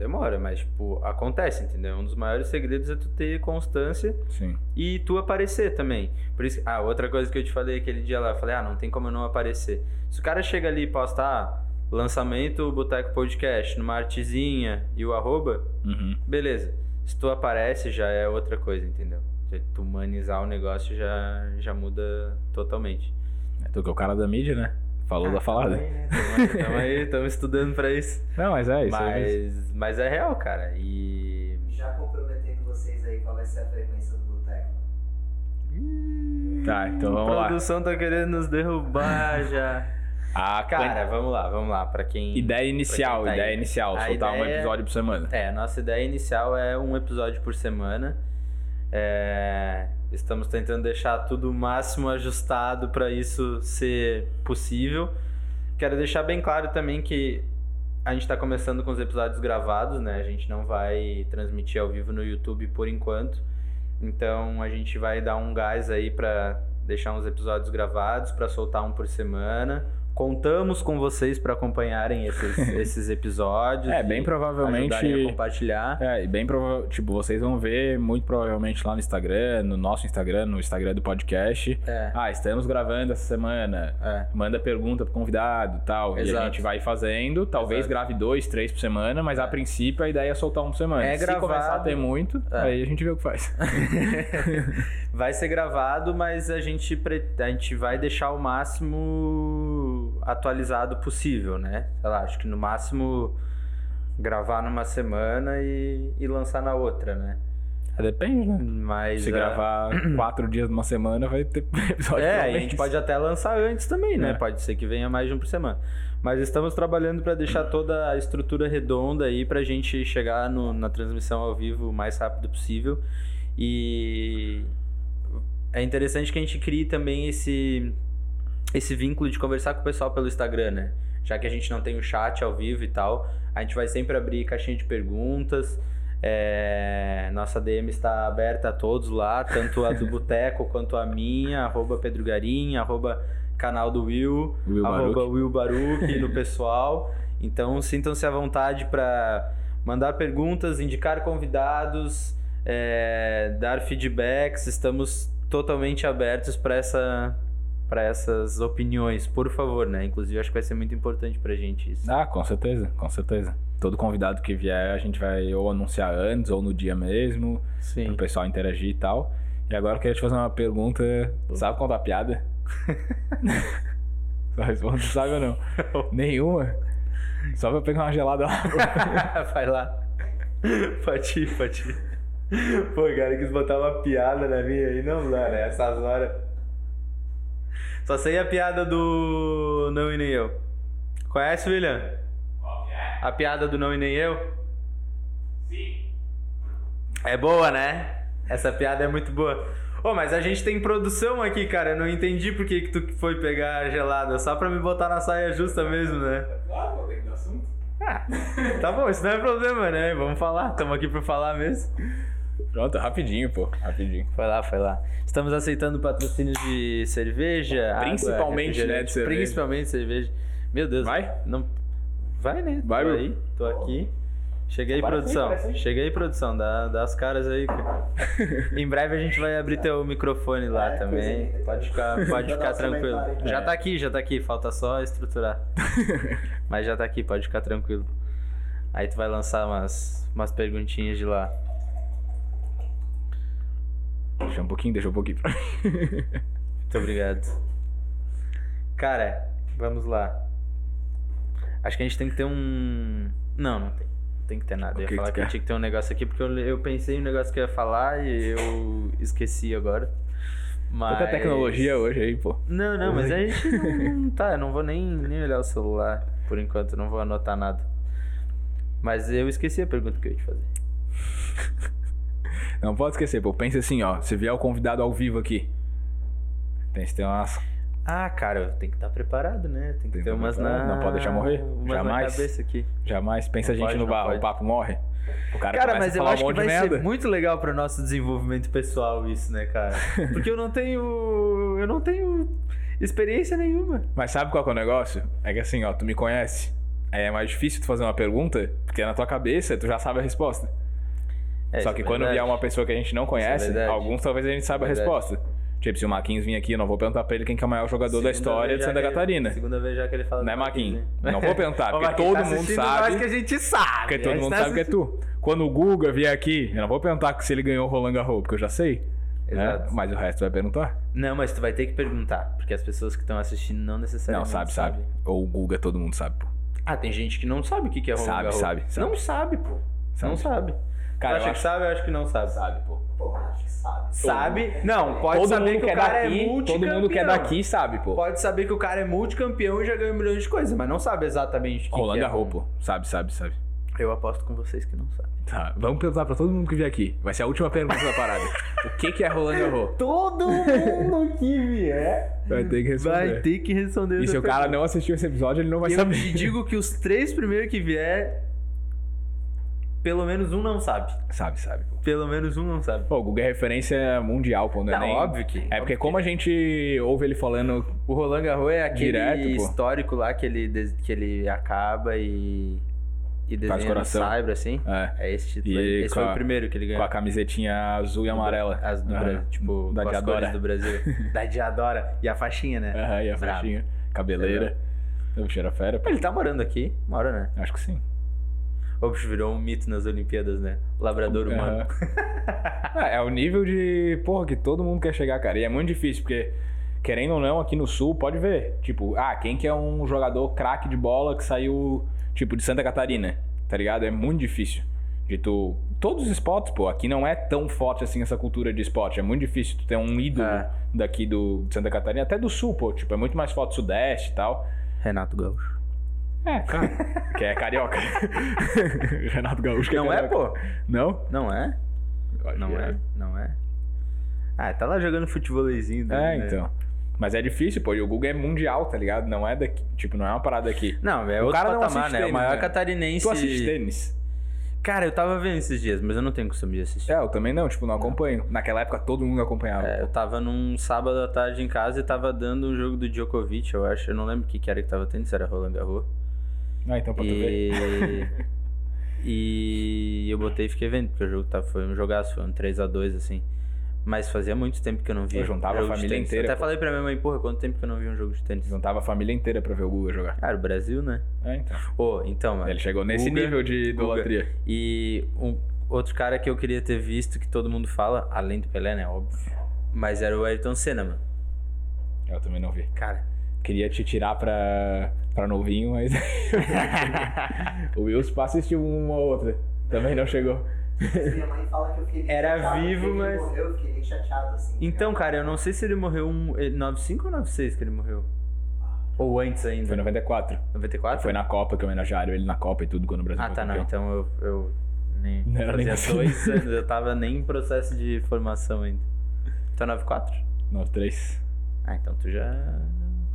Demora, mas, tipo, acontece, entendeu? Um dos maiores segredos é tu ter constância Sim. e tu aparecer também. Por isso, ah, outra coisa que eu te falei aquele dia lá, eu falei, ah, não tem como eu não aparecer. Se o cara chega ali e posta, ah, lançamento Boteco Podcast, numa artezinha e o arroba, Uhum. beleza. Se tu aparece, já é outra coisa, entendeu? Tu humanizar o negócio já, já muda totalmente. É tu que é o cara da mídia, né? Falou Ah, da falada. Né? Tamo aí, estamos estudando pra isso. Não, mas é isso. é isso. Mas, mas é real, cara. E. Já comprometendo vocês aí, qual vai ser a frequência do boteco? Tá, então a vamos lá. produção tá querendo nos derrubar já. A Cara, vamos lá, vamos lá. Pra quem. ideia inicial, quem tá ideia aí. inicial, A soltar um ideia- episódio por semana. É, a nossa ideia inicial é um episódio por semana. É, estamos tentando deixar tudo o máximo ajustado para isso ser possível. Quero deixar bem claro também que a gente está começando com os episódios gravados, né? A gente não vai transmitir ao vivo no YouTube por enquanto. Então a gente vai dar um gás aí para deixar uns episódios gravados, para soltar um por semana, Contamos com vocês para acompanharem esses, esses episódios. É, bem provavelmente- a compartilhar. É, e bem provável, tipo, vocês vão ver muito provavelmente lá no Instagram, no nosso Instagram, no Instagram do podcast. É. Ah, estamos gravando essa semana. É. Manda pergunta pro convidado e tal. E a Exato. gente vai fazendo. Talvez Exato. grave dois, três por semana, mas a princípio a ideia é soltar um por semana. É Se gravado. começar a ter muito, É. aí a gente vê o que faz. Vai ser gravado, mas a gente, pre- a gente vai deixar o máximo atualizado possível, né? Sei lá, acho que no máximo gravar numa semana e, e lançar na outra, né? Depende, né? Mas. Se é, gravar quatro dias numa semana, vai ter episódio É, a gente pode até lançar antes também, né? É. Pode ser que venha mais de um por semana. Mas estamos trabalhando para deixar toda a estrutura redonda aí pra gente chegar no- na transmissão ao vivo o mais rápido possível. E é interessante que a gente crie também esse esse vínculo de conversar com o pessoal pelo Instagram, né? Já que a gente não tem o chat ao vivo e tal, a gente vai sempre abrir caixinha de perguntas. É, nossa DM está aberta a todos lá, tanto a do Boteco quanto a minha, arroba Pedro Garim, arroba canal do Will, Will arroba Baruch. Will Baruch no pessoal. Então sintam-se à vontade para mandar perguntas, indicar convidados, é, dar feedbacks. Estamos totalmente abertos para essa para essas opiniões, por favor, né? Inclusive acho que vai ser muito importante pra gente isso. Ah, com certeza, com certeza. Todo convidado que vier, a gente vai ou anunciar antes ou no dia mesmo, pro Sim. pessoal interagir e tal. E agora eu queria te fazer uma pergunta. Sabe contar piada? Só responde, sabe ou não? Nenhuma? Só pra eu pegar uma gelada lá. vai lá. Pode ir. Pô, cara, quis botar uma piada na minha aí, não dá, né? Essas horas. Só sei a piada do Não e Nem Eu. Conhece, William? A piada do Não e Nem Eu? Sim. É boa, né? Essa piada é muito boa. Ô, mas a gente tem produção aqui, cara. Eu não entendi por que, que tu foi pegar a gelada. Só pra me botar na saia justa mesmo, né? Claro, vou do assunto. Ah, tá bom, isso não é problema, né? Vamos falar, estamos aqui pra falar mesmo. Pronto, rapidinho, pô. Rapidinho. Foi lá, foi lá. Estamos aceitando patrocínios de cerveja. água, Principalmente, né, de cerveja. Principalmente cerveja. Meu Deus. Vai? Não... Vai, né? Vai, tô meu. aí, tô aqui. Chega aí, Aparece aí, produção. Chega aí, produção. Dá, dá as caras aí, cara. em breve a gente vai abrir teu microfone lá É, também. Pode ficar, pode ficar tranquilo. Já É. tá aqui, já tá aqui. Falta só estruturar. Mas já tá aqui, pode ficar tranquilo. Aí tu vai lançar umas, umas perguntinhas de lá. Deixa um pouquinho, deixa um pouquinho pra mim. Muito obrigado. Cara, vamos lá. Acho que a gente tem que ter um. Não, não tem. Não tem que ter nada. Eu ia falar que que, tinha que ter um negócio aqui, porque eu, eu pensei em um negócio que eu ia falar e eu esqueci agora. Mas... Tanta tecnologia hoje aí, pô. Não, não, mas a gente não, não tá. Eu não vou nem, nem olhar o celular por enquanto, não vou anotar nada. Mas eu esqueci a pergunta que eu ia te fazer. Não pode esquecer, pô. Pensa assim, ó. Se vier o convidado ao vivo aqui. Tem que ter umas. Ah, cara, tem que estar preparado, né? Tem que Tem ter estar umas na. preparado, não pode deixar morrer. Umas Jamais. na cabeça aqui. Jamais pensa a Não gente pode, no bar, pode. o papo morre. O cara, Cara, mas a eu acho um que vai merda. ser muito legal pro nosso desenvolvimento pessoal isso, né, cara? Porque eu não tenho. Eu não tenho experiência nenhuma. Mas sabe qual é o negócio? É que assim, ó, tu me conhece. Aí é mais difícil tu fazer uma pergunta, porque na tua cabeça tu já sabe a resposta. É, Só que é quando vier uma pessoa que a gente não conhece, verdade. alguns talvez a gente saiba a resposta. Tipo, se o Marquinhos vir aqui, eu não vou perguntar pra ele quem que é o maior jogador Segunda da história de Santa que ele- Catarina. Segunda vez já que ele fala Né, do Marquinhos? né? Não vou perguntar, porque todo tá mundo sabe. nós que a gente sabe. Porque todo mundo tá sabe que é tu. Quando o Guga vier aqui, eu não vou perguntar se ele ganhou o Roland Garros, porque eu já sei. né? Exato. Mas o resto vai perguntar. Não, mas tu vai ter que perguntar, porque as pessoas que estão assistindo não Não, necessariamente sabe, sabe. Ou o Guga todo mundo sabe, pô. Ah, tem gente que não sabe o que que é Roland Sabe, Garros. sabe, sabe. Não sabe, pô. Não sabe. Cara, eu acha acho- que sabe? Eu acho que não sabe. Sabe, pô. Pô, acho que sabe. Sabe? Não, pode todo saber que o é cara daqui, é todo multicampeão. mundo que é daqui sabe, pô. Pode saber que o cara é multicampeão e já ganhou milhões de coisas, mas não sabe exatamente o que Roland que é. Garros, pô. Sabe, sabe, sabe. Eu aposto com vocês que não sabe. Tá, vamos perguntar pra todo mundo que vier aqui. Vai ser a última pergunta da parada. O que que é Roland Garros? Todo mundo que vier Vai ter que responder. vai ter que responder E se o cara pergunta. não assistiu esse episódio, ele não vai Eu saber. te digo que os três primeiros que vier pelo menos um não sabe. Sabe, sabe. pô. Pelo menos um não sabe. Pô, o Guga é referência mundial, pô, não é Não, nem... óbvio que- É porque óbvio como a gente ouve ele falando... O Roland Garros é aquele Direto, histórico lá que ele, des- que ele acaba e, e desenha no coração. saibro, assim. É, É esse título E. Esse foi a- o primeiro que ele ganhou. com a camisetinha azul e amarela. As do Aham. Brasil, tipo, da Diadora. do Brasil. da Diadora. E a faixinha, né? Aham, e a Brabo. faixinha, cabeleira. O era fera. Ele tá morando aqui? Mora, né? Acho que sim. O bicho virou um mito nas Olimpíadas, né? Labrador humano. Aham. é, é o nível de, porra, que todo mundo quer chegar, cara. E é muito difícil, porque, querendo ou não, aqui no Sul, pode ver. Tipo, ah, quem que é um jogador craque de bola que saiu, tipo, de Santa Catarina? Tá ligado? É muito difícil. De tu... Todos os esportes, pô, aqui não é tão forte assim essa cultura de esporte. É muito difícil tu ter um ídolo É. daqui do, de Santa Catarina, até do Sul, pô. Tipo, é muito mais forte Sudeste e tal. Renato Gaúcho. É, claro. que é carioca. Renato Gaúcho que Não é, carioca. pô? Não? Não é? Não que é? Não é? Ah, tá lá jogando futebolzinho. É, né? então. Mas é difícil, pô. E o Google é mundial, tá ligado? Não é daqui. Tipo, não é uma parada aqui. Não, é O outro cara não patamar, assiste né? É o tênis, maior né? catarinense. Tu assiste tênis? Cara, eu tava vendo esses dias, mas eu não tenho costume de assistir. É, eu também não, tipo, não acompanho. Naquela época todo mundo acompanhava. É, eu tava num sábado à tarde em casa e tava dando um jogo do Djokovic, eu acho. Eu não lembro o que, que era que tava tendo, se era Roland Garros. Ah, então pra tu ver. E... e eu botei e fiquei vendo, porque o jogo tá, foi um jogaço, foi um 3x2, assim. Mas fazia muito tempo que eu não via. Eu juntava a família inteira, Até pô. falei pra minha mãe, porra, quanto tempo que eu não vi um jogo de tênis? Juntava a família inteira pra ver o Google jogar. Cara, o Brasil, né? É, então. Ô, então, mano. Ele chegou nesse Guga- nível de Guga. idolatria. E um, outro cara que eu queria ter visto, que todo mundo fala, além do Pelé, né? Óbvio. Mas era o Ayrton Senna, mano. Eu também não vi. Cara. Queria te tirar pra, pra novinho, mas. o Wilson assistiu uma ou outra. Também não chegou. Minha mãe fala que eu fiquei Era chateado, vivo, porque mas- Ele morreu, eu fiquei chateado, assim. Então, cara, eu não sei se ele morreu um, ele- 95 ou 96 que ele morreu. Ou antes ainda. Foi em 94. 94? Foi na Copa que homenagearam ele na Copa e tudo quando o Brasil Ah, foi tá, não. campeão. Então eu, eu nem. Não era nem fazia possível. dois anos, eu tava nem em processo de formação ainda. Então 94? 93. Ah, então tu já.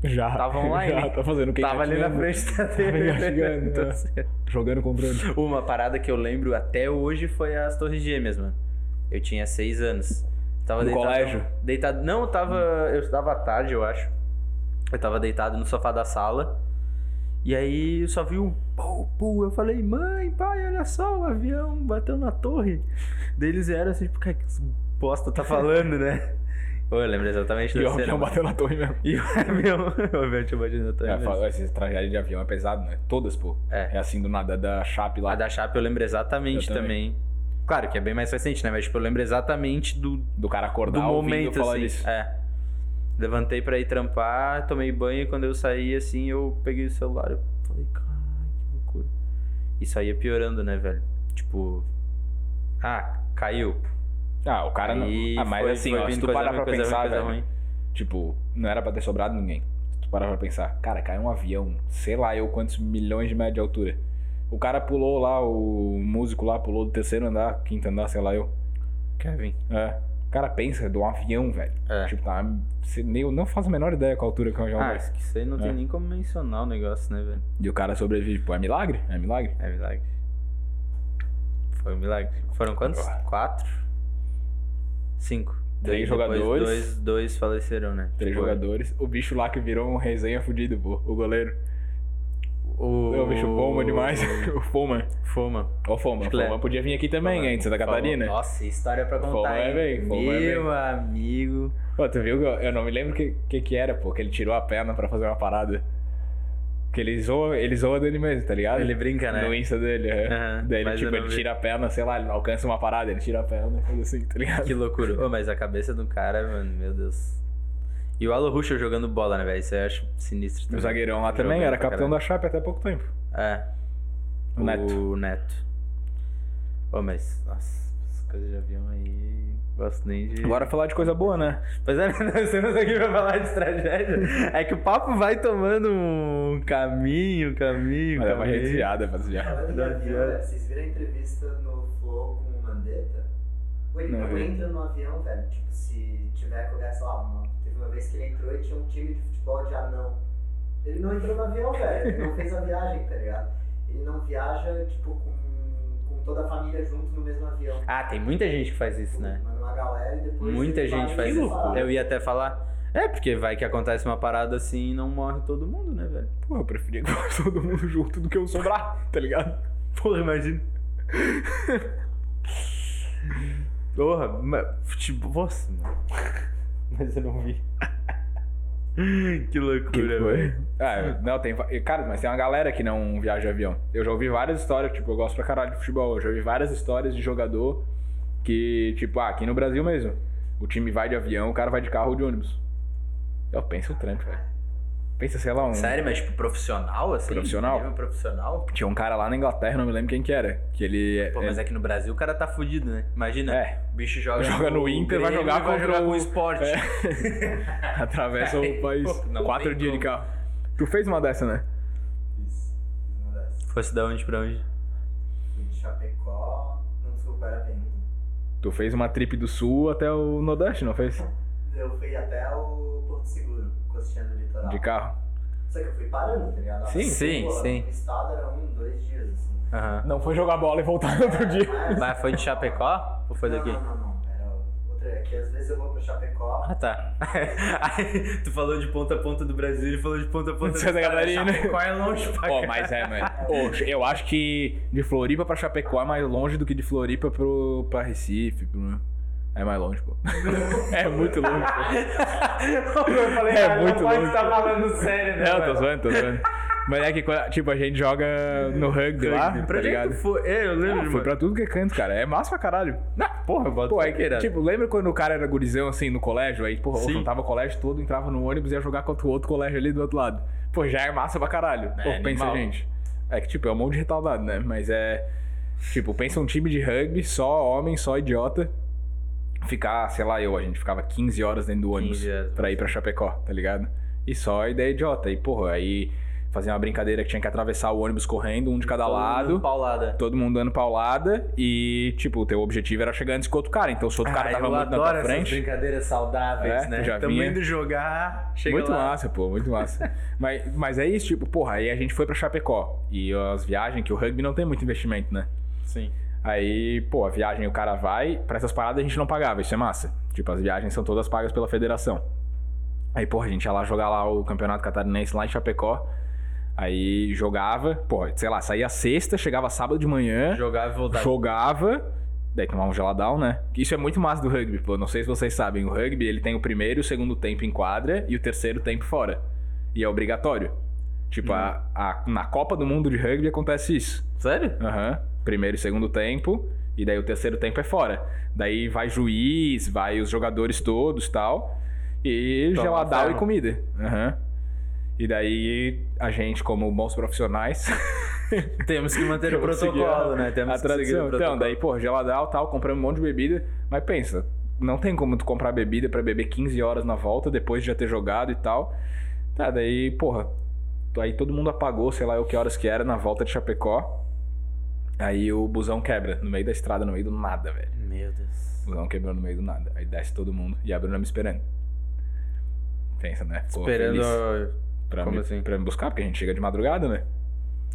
Já. Tava online. Já, tá fazendo o que tava ali na frente da TV. Então, é. Jogando controle. Uma parada que eu lembro até hoje foi as Torres Gêmeas, mano. Eu tinha seis anos. Tava No deitado, colégio? Deitado. Não, eu tava. Eu estudava à tarde, eu acho. Eu tava deitado no sofá da sala. E aí eu só vi um pum, pum. Eu falei, mãe, pai, olha só, o avião bateu na torre. Daí eles vieram assim, tipo, que bosta tá falando, né? Pô, eu lembro exatamente E o avião bateu na torre mesmo. E o avião, o avião tinha batido na torre. É, mesmo. essa tragédia de avião é pesado, né? Todas, pô. É. É assim do nada, da Chape lá. A da Chape eu lembro exatamente Eu também. também. Claro que é bem mais recente, né? Mas tipo, eu lembro exatamente do, Do cara acordar do ouvindo momento, falar assim. disso. É. Levantei pra ir trampar, tomei banho e quando eu saí, assim, eu peguei o celular e falei, caralho, que loucura. Isso aí ia piorando, né, velho? Tipo. Ah, caiu. Ah, o cara Aí não. Ah, mas foi- assim, foi ó, se tu parar pra pensar, velho. ruim. Tipo, não era pra ter sobrado ninguém. Se tu parar pra pensar, cara, caiu um avião, sei lá eu quantos milhões de metros de altura. O cara pulou lá, o músico lá pulou do terceiro andar, quinto andar, sei lá eu. Kevin. É. O cara pensa de um avião, velho. É. Tipo, tá. Eu não faço a menor ideia qual a altura que é um avião Ah, isso que isso aí não É. tem nem como mencionar o negócio, né, velho? E o cara sobrevive. Pô, é milagre? É milagre? É milagre. Foi um milagre. Foram quantos? Quatro? Cinco. Três jogadores. Dois, dois faleceram, né? Três Tipo, jogadores. O bicho lá que virou um resenha fudido, pô. O goleiro. O, É o bicho Foma demais. o Foma. Foma. Ó, o Foma. O. Foma podia vir aqui também, Foma. hein, de Santa Foma. Catarina. Nossa, história pra Foma contar, é hein? bem, Foma é Meu amigo. Pô, tu viu eu não me lembro o que, que que era, pô, que ele tirou a perna pra fazer uma parada. Que ele zoa, ele zoa dele mesmo, tá ligado? Ele brinca, né? No Insta dele, é. Daí ele, tipo, ele vi. tira a perna, sei lá, ele alcança uma parada, ele tira a perna faz assim, tá ligado? Que loucura. Ô, mas a cabeça do cara, mano, meu Deus. E o Alo Ruschel jogando bola, né, velho? Isso eu acho sinistro O também. zagueirão lá também Jogando era capitão da Chape até pouco tempo. É. O Neto. O Neto. Ô, mas, nossa, as coisas de avião aí. Gosto nem de. Bora falar de coisa boa, né? Pois é, nós estamos aqui pra falar de tragédia. É que o papo vai tomando um caminho, caminho. Mas é uma caminho. avião, pior. velho, vocês viram a entrevista no Flow com o Mandetta? Ele Não não, entra no avião, velho. Tipo, se tiver qualquer, sei lá, uma, teve uma vez que ele entrou e tinha um time de futebol de anão. Ele não entrou no avião, velho. Ele não fez a viagem, tá ligado? Ele não viaja, tipo, com toda a família junto no mesmo avião. Ah, tem muita gente que faz isso, né? Manda uma galera e depois. Muita gente faz isso. Eu ia até falar. É, porque vai que acontece uma parada assim e não morre todo mundo, né, velho? Pô, eu preferia que fosse todo mundo junto do que eu sobrar, tá ligado? Porra, imagina. Porra, mas, tipo, nossa, mano. Mas eu não vi. que loucura, velho. Ah, não, tem. Cara, mas tem uma galera que não viaja de avião. Eu já ouvi várias histórias, tipo, eu gosto pra caralho de futebol. Eu já ouvi várias histórias de jogador que, tipo, ah, aqui no Brasil mesmo. O time vai de avião, o cara vai de carro ou de ônibus. Eu penso o trampo, velho. Pensa, sei lá, um. Sério, mas tipo, profissional, assim? Profissional? Nível profissional? Tinha um cara lá na Inglaterra, não me lembro quem que era. Que ele. Pô, mas é que no Brasil o cara tá fudido, né? Imagina. É. O bicho joga, Joga no Inter, vai jogar vai contra jogar o- com o esporte. É. Atravessa o país. Pô, Quatro dias de como. carro. Tu fez uma dessa, né? Fiz. Fiz uma dessas. Fosse da onde pra onde? Fui de Chapecó. Não desculpa, era pergunta. Tu fez uma trip do sul até o Nordeste, não fez? Eu fui até o Porto Seguro, costeando o litoral. De carro. Só que eu fui parando, tá ligado? Sim, sim, Pô, sim. No estado era um, dois dias, assim. Aham. Não foi jogar bola e voltar no outro dia. Mas- Mas foi de Chapecó? Ou foi não, daqui? Não, não, não. Era outra. É que às vezes eu vou pra Chapecó. Ah, tá. Aí, tu falou de ponta a ponta do Brasil e falou de ponta a ponta do Santa Catarina. Chapecó é longe pra Ó, cá. mas é, mano. Eu acho que de Floripa pra Chapecó é mais longe do que de Floripa pro, pra Recife. Pro... É mais longe, pô. é muito longe, pô. eu falei, É cara, muito não pode longe. estar falando sério, né? Não, tô velho? zoando, tô zoando. Mas é que, tipo, a gente joga no rugby lá, Pra tá é ligado? foi? É, eu lembro, Ah, foi mano. pra tudo que é canto, cara. É massa pra caralho. Não, porra, bota Pô, é que irado. tipo, lembra quando o cara era gurizão, assim, no colégio? Aí, porra, Sim. juntava o colégio todo, entrava no ônibus e ia jogar contra o outro colégio ali do outro lado. Pô, já é massa pra caralho. É, Pô, pensa, animal. gente. É que, tipo, é um monte de retardado, né? Mas é... Tipo, pensa um time de rugby, só homem, só idiota. Ficar, sei lá, eu, a gente ficava 15 horas dentro do ônibus 15 horas, pra ir pra Chapecó, tá ligado? E só ideia idiota. E, porra, aí fazia uma brincadeira que tinha que atravessar o ônibus correndo, um de cada Todo lado mundo Paulada. todo mundo dando paulada e, tipo, o teu objetivo era chegar antes que o outro cara. Então, se o outro cara Ah, tava eu muito na tua essas frente. brincadeiras saudáveis, É, né? já Tamo vinha. indo jogar, chega Muito lá. massa, pô, muito massa. mas, mas é isso, tipo, porra, aí a gente foi pra Chapecó. E as viagens, que o rugby não tem muito investimento, né? Sim. Aí, pô, a viagem o cara vai, pra essas paradas a gente não pagava, isso é massa. Tipo, as viagens são todas pagas pela federação. Aí, porra, a gente ia lá jogar lá o campeonato catarinense lá em Chapecó. Aí jogava, pô, sei lá, saía sexta, chegava sábado de manhã. Jogava e voltava. jogava, daí tomava um geladão, né? Isso é muito massa do rugby, pô. Não sei se vocês sabem, o rugby ele tem o primeiro e o segundo tempo em quadra e o terceiro tempo fora. E é obrigatório. Tipo, a, a- na Copa do Mundo de rugby acontece isso. Sério? Aham. Primeiro e segundo tempo, e daí o terceiro tempo é fora. Daí vai juiz, vai os jogadores todos tal. E Toma ferro. e comida. Aham. E daí a gente, como bons profissionais. Temos que manter o protocolo, a- né? Temos a que seguir o tradição. protocolo. Então, daí, pô, geladão tal, compramos um monte de bebida. Mas pensa, não tem como tu comprar bebida pra beber 15 horas na volta depois de já ter jogado e tal. Tá, daí, porra, aí todo mundo apagou, sei lá eu que horas que era, na volta de Chapecó. Aí o busão quebra no meio da estrada, no meio do nada, velho. Meu Deus. O busão quebrou no meio do nada. Aí desce todo mundo e a Bruna me esperando. Pensa, né? Pô, Esperando. feliz Pra, Como me, assim? pra me buscar, porque a gente chega de madrugada, né?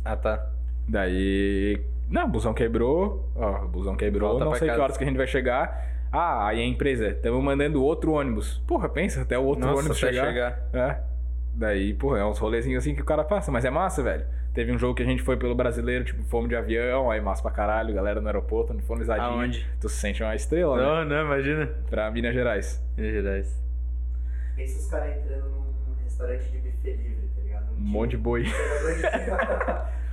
Ah, tá. Daí. Não, o busão quebrou. Ó, o busão quebrou. Volta não sei que casa. horas que a gente vai chegar. Ah, aí a empresa, estamos mandando outro ônibus. Porra, pensa, até o outro Nossa, ônibus chegar. chegar. É. Daí, porra, é uns rolezinhos assim que o cara passa, mas é massa, velho. Teve um jogo que a gente foi pelo brasileiro, tipo, fomos de avião, aí massa pra caralho, galera no aeroporto, uniformizadinho. Aonde? Tu se sente uma estrela, né? Não, não, imagina. Pra Minas Gerais. Minas Gerais. Pensa os caras entrando num restaurante de buffet livre, tá ligado? Um monte de boi.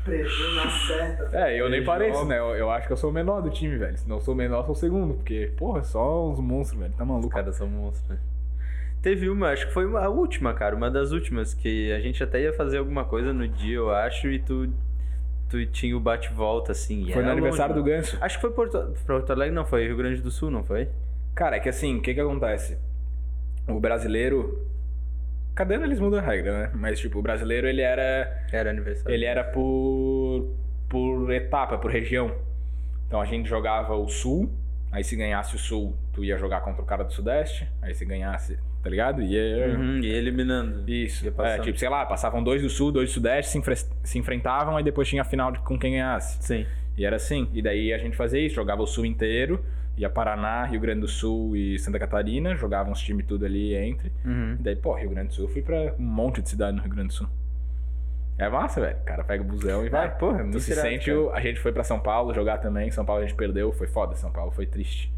Na certa. É, eu nem pareço, né? Eu, eu acho que eu sou o menor do time, velho. Se não sou o menor, sou o segundo. Porque, porra, só uns monstros, velho. Tá Os maluco. caras são monstros, né? Teve uma, acho que foi uma, a última, cara, uma das últimas, que a gente até ia fazer alguma coisa no dia, eu acho, e tu, tu tinha o bate-volta, assim. Foi no aniversário longe, do mano. Ganso. Acho que foi Porto, Porto Alegre, não foi? Rio Grande do Sul, não foi? Cara, é que assim, o que que acontece? O brasileiro. Cada ano eles mudam a regra, né? Mas, tipo, o brasileiro, ele era. Era aniversário. Ele era por. por etapa, por região. Então a gente jogava o sul, aí se ganhasse o sul, tu ia jogar contra o cara do sudeste, aí se ganhasse, tá ligado? Ia. Uhum, e eliminando. Isso. Ia É, passando. tipo, sei lá, passavam dois do sul, dois do sudeste, se, enfre- se enfrentavam, aí depois tinha a final de- com quem ganhasse. Sim. E era assim. E daí a gente fazia isso, jogava o Sul inteiro, ia Paraná, Rio Grande do Sul e Santa Catarina, jogava uns times tudo ali entre. Uhum. E daí, pô, Rio Grande do Sul, fui pra um monte de cidade no Rio Grande do Sul. É massa, velho. O cara pega o busão e vai. porra, é muito Tu se irado, sente. cara. A gente foi pra São Paulo jogar também. São Paulo a gente perdeu, foi foda. São Paulo foi triste.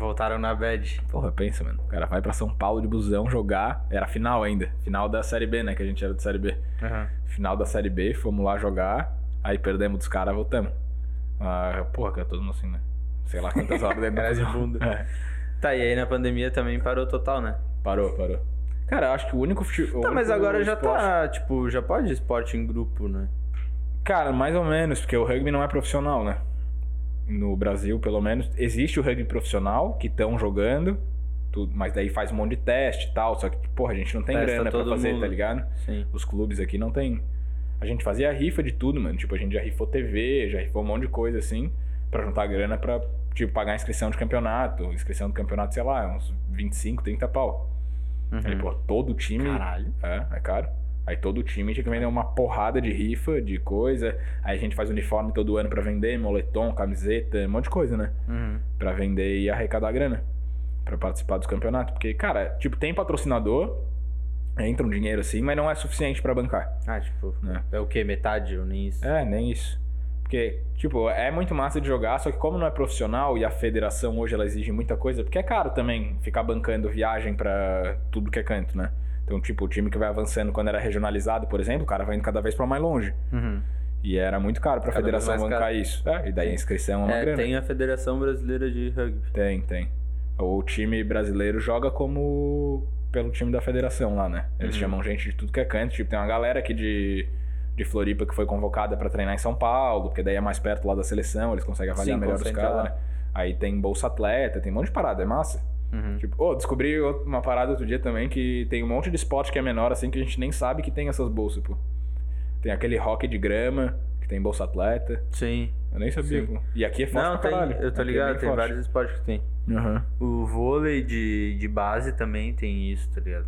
Voltaram na bad. Porra, pensa, mano. O cara vai pra São Paulo de busão jogar. Era final ainda. Final da Série B, né? Que a gente era de Série B. Uhum. Final da Série B, fomos lá jogar. Aí perdemos dos caras, voltamos. Ah, porra, cara, todo mundo assim, né? Sei lá quantas horas dentro Cara de bunda. É. Tá, e aí na pandemia também parou total, né? Parou, parou. Cara, eu acho que o único futebol. Tá, mas agora já tá, tipo, já pode esporte em grupo, né? Cara, mais ou menos, porque o rugby não é profissional, né? No Brasil, pelo menos. Existe o rugby profissional, que estão jogando, tudo, mas daí faz um monte de teste e tal. Só que, porra, a gente não tem Testa grana pra fazer, mundo. tá ligado? Sim. Os clubes aqui não tem. A gente fazia rifa de tudo, mano. Tipo, a gente já rifou TV, já rifou um monte de coisa assim, pra juntar grana pra, tipo, pagar a inscrição de campeonato. Inscrição do campeonato, sei lá, uns 25, 30 pau. Aí, pô, todo time. Caralho. É, é caro. Aí todo time tinha que vender uma porrada de rifa, de coisa. Aí a gente faz uniforme todo ano pra vender, moletom, camiseta, um monte de coisa, né? Uhum. Pra vender e arrecadar grana. Pra participar dos campeonatos. Porque, cara, tipo, tem patrocinador, entra um dinheiro assim, mas não é suficiente pra bancar. Ah, tipo, né? é o quê? Metade ou nem isso? É, nem isso. Porque, tipo, é muito massa de jogar, só que como não é profissional e a federação hoje ela exige muita coisa, porque é caro também ficar bancando viagem pra tudo que é canto, né? Então, tipo, o time que vai avançando quando era regionalizado, por exemplo, o cara vai indo cada vez pra mais longe. Uhum. E era muito caro pra Cada vez federação bancar caro. isso. É, e daí a inscrição é uma É, grana. tem a Federação Brasileira de Rugby. Tem, tem. O time brasileiro joga como pelo time da federação lá, né? Eles Uhum. chamam gente de tudo que é canto. Tipo, tem uma galera aqui de, de Floripa que foi convocada pra treinar em São Paulo, porque daí é mais perto lá da seleção, eles conseguem avaliar Sim, melhor os caras, né? Aí tem Bolsa Atleta, tem um monte de parada, é massa. Uhum. Tipo, ô, descobri uma parada outro dia também que tem um monte de esporte que é menor, assim, que a gente nem sabe que tem essas bolsas, pô. Tem aquele hockey de grama, que tem Bolsa Atleta. Sim. Eu nem sabia, Sim. pô. E aqui é forte Não, pra tem, caralho. eu tô Aqui é ligado, bem tem forte. vários esportes que tem. Aham. O vôlei de, de base também tem isso, tá ligado?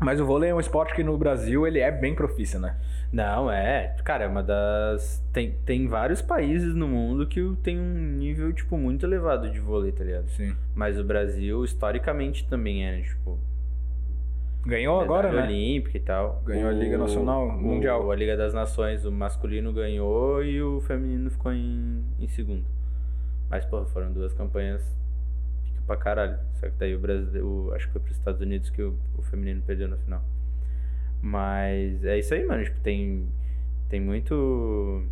Mas o vôlei é um esporte que no Brasil ele é bem profício, né? Não, é. Cara, é uma das. Tem, tem vários países no mundo que tem um nível, tipo, muito elevado de vôlei, tá ligado? Sim. Mas o Brasil, historicamente, também é, né? Tipo. Ganhou agora, né? olímpica e tal. Ganhou a Liga Nacional o- Mundial. A Liga das Nações, o masculino ganhou e o feminino ficou em, em segundo. Mas, pô, foram duas campanhas pra caralho. Só que daí o Brasil, o- acho que foi pros Estados Unidos que o, o feminino perdeu no final. Mas é isso aí, mano. Tipo, tem, tem muito.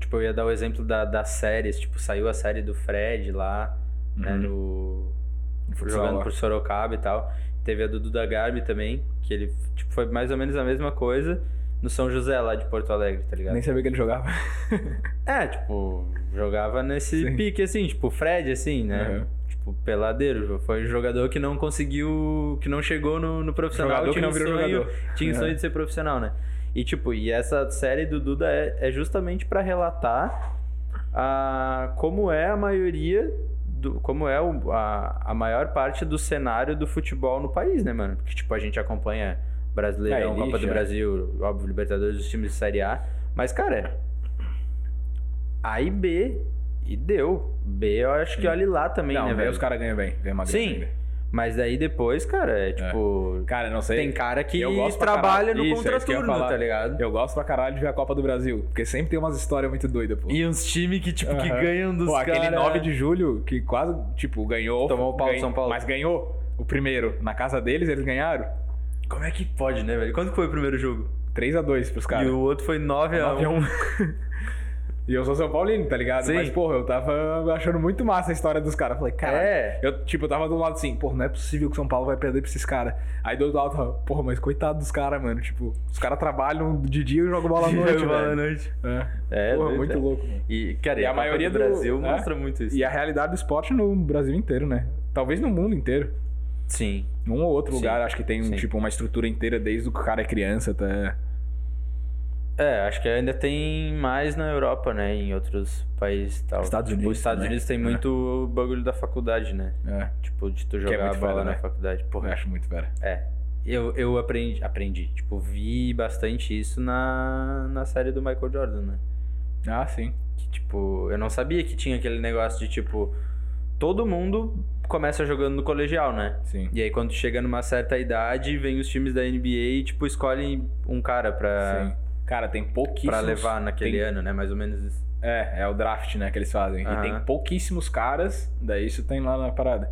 Tipo, eu ia dar o exemplo da, das séries. Tipo, saiu a série do Fred lá, né, Uhum. no, Futsal jogando por Sorocaba e tal. Teve a do Duda Garbi também, que ele tipo, foi mais ou menos a mesma coisa no São José, lá de Porto Alegre, tá ligado? Nem sabia que ele jogava. É, tipo, jogava nesse Sim. pique assim, tipo, Fred, assim, né? Uhum. Tipo, peladeiro. Foi um jogador que não conseguiu. que não chegou no, no profissional. Jogador que tinha não um virou sonho, jogador. Tinha o Uhum. sonho de ser profissional, né? E tipo, e essa série do Duda é, é justamente pra relatar a, como é a maioria. Do, como é o, a, a maior parte do cenário do futebol no país, né, mano? Porque, tipo, a gente acompanha Brasileirão, É, Copa do é. Brasil, óbvio, Libertadores, os times de Série A. Mas, cara, A e B, e deu. B eu acho que olhe lá também, não, né, velho, os caras ganham bem. Ganham uma Sim. ainda. Mas daí depois, cara, é tipo. Cara, não sei. Tem cara que trabalha no Isso, é contraturno, falar. tá ligado? Eu gosto pra caralho de ver a Copa do Brasil. Porque sempre tem umas histórias muito doidas, pô. E uns times que, tipo, que ganham dos Pô, aquele cara- 9 de julho que quase, tipo, ganhou. Tomou o pau ganhou- São Paulo. Mas ganhou o primeiro. Na casa deles, eles ganharam. Como é que pode, né, velho? Quando que foi o primeiro jogo? 3x2 pros caras. E o outro foi 9 a 1 9x1. E eu sou São Paulino, tá ligado? Sim. Mas, porra, eu tava achando muito massa a história dos caras. Falei, cara, É. eu, tipo, eu tava do lado assim, porra, não é possível que o São Paulo vai perder pra esses caras. Aí do outro lado, eu tava, porra, mas coitado dos caras, mano. Tipo, os caras trabalham de dia e jogam bola à noite, Bola à noite. É, É, porra, doido, muito é. louco, mano. E, cara, E e a a, maioria do- Brasil é. mostra muito isso. E a realidade do esporte no Brasil inteiro, né? Talvez no mundo inteiro. Sim. Num ou outro Sim, lugar, acho que tem, sim. tipo, uma estrutura inteira desde o que o cara é criança até... É, acho que ainda tem mais na Europa, né? Em outros países e tal. Estados tipo, Unidos Os Estados também. Unidos tem É. muito bagulho da faculdade, né? É, Tipo, de tu é jogar muito bola foda, na né? faculdade. eu Porra, acho muito fera. é. Eu, eu aprendi, aprendi. Tipo, vi bastante isso na, na série do Michael Jordan, né? Ah, sim. Que, tipo, eu não sabia que tinha aquele negócio de, tipo, todo mundo começa jogando no colegial, né? Sim. E aí quando chega numa certa idade, vem os times da NBA e, tipo, escolhem um cara pra, Sim. Cara, tem pouquíssimos. pra levar naquele tem- ano, né? Mais ou menos isso. É, é o draft, né, que eles fazem. E tem pouquíssimos caras, daí isso tem lá na parada,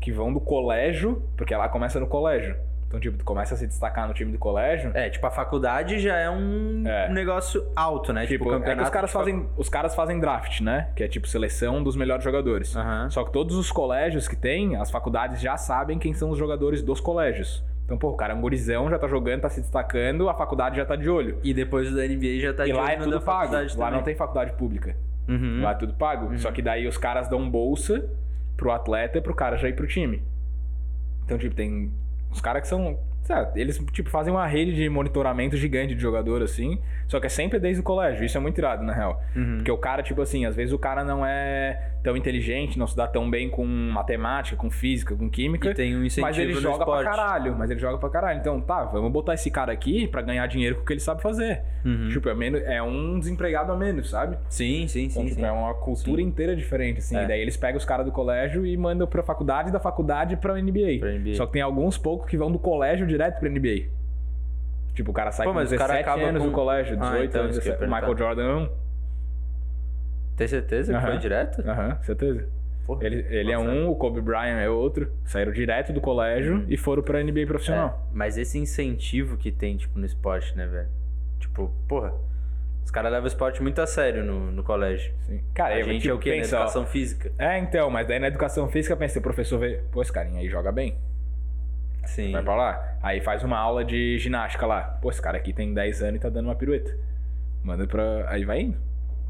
que vão do colégio, porque lá começa no colégio. Então, tipo, tu começa a se destacar no time do colégio. É, tipo, a faculdade já é um É. negócio alto, né? Tipo, o é que campeonato os caras, facu- fazem, os caras fazem draft, né? Que é tipo seleção dos melhores jogadores. Aham. Só que todos os colégios que tem, as faculdades já sabem quem são os jogadores dos colégios. Então, pô, o cara é um gurizão, já tá jogando, tá se destacando, a faculdade já tá de olho. E depois da NBA já tá e de lá é olho no tudo da pago. Lá também. não tem faculdade pública. Uhum. Lá é tudo pago. Só que daí os caras dão bolsa pro atleta e pro cara já ir pro time. Então, tipo, tem os caras que são. Sabe, eles, tipo, fazem uma rede de monitoramento gigante de jogador, assim. Só que é sempre desde o colégio. Isso é muito irado, na real. Uhum. Porque o cara, tipo assim, às vezes o cara não é tão inteligente, não se dá tão bem com matemática, com física, com química. E tem um incentivo Mas ele joga esporte. pra caralho. Mas ele joga pra caralho. Então, tá, vamos botar esse cara aqui pra ganhar dinheiro com o que ele sabe fazer. Uhum. Tipo, é, menos, é um desempregado a menos, sabe? Sim, sim, Então, sim. tipo, sim. é uma cultura inteira diferente, assim. É. E daí eles pegam os caras do colégio e mandam pra faculdade, da faculdade pra NBA. Pra NBA. Só que tem alguns poucos que vão do colégio direto pra NBA. Tipo, o cara sai Pô, com mas o cara 17 acaba anos com- do colégio, Ah, 18 então, anos. 17. Michael. Jordan não. Tem certeza que Aham. foi direto? Aham, certeza. Porra, Ele, ele é um, o Kobe Bryant é outro. Saíram direto do colégio e foram pra NBA profissional. É, mas esse incentivo que tem, tipo, no esporte, né, velho? Tipo, porra, os caras levam o esporte muito a sério no, no colégio. Sim. Cara, a eu, gente tipo, é o quê? pensa, na ó, educação física? É, então, mas daí na educação física, pensa, o professor vê, pô, esse carinha aí joga bem. Sim. Vai pra lá. Aí faz uma aula de ginástica lá. Pô, esse cara aqui tem 10 anos e tá dando uma pirueta. Manda pra. Aí vai indo.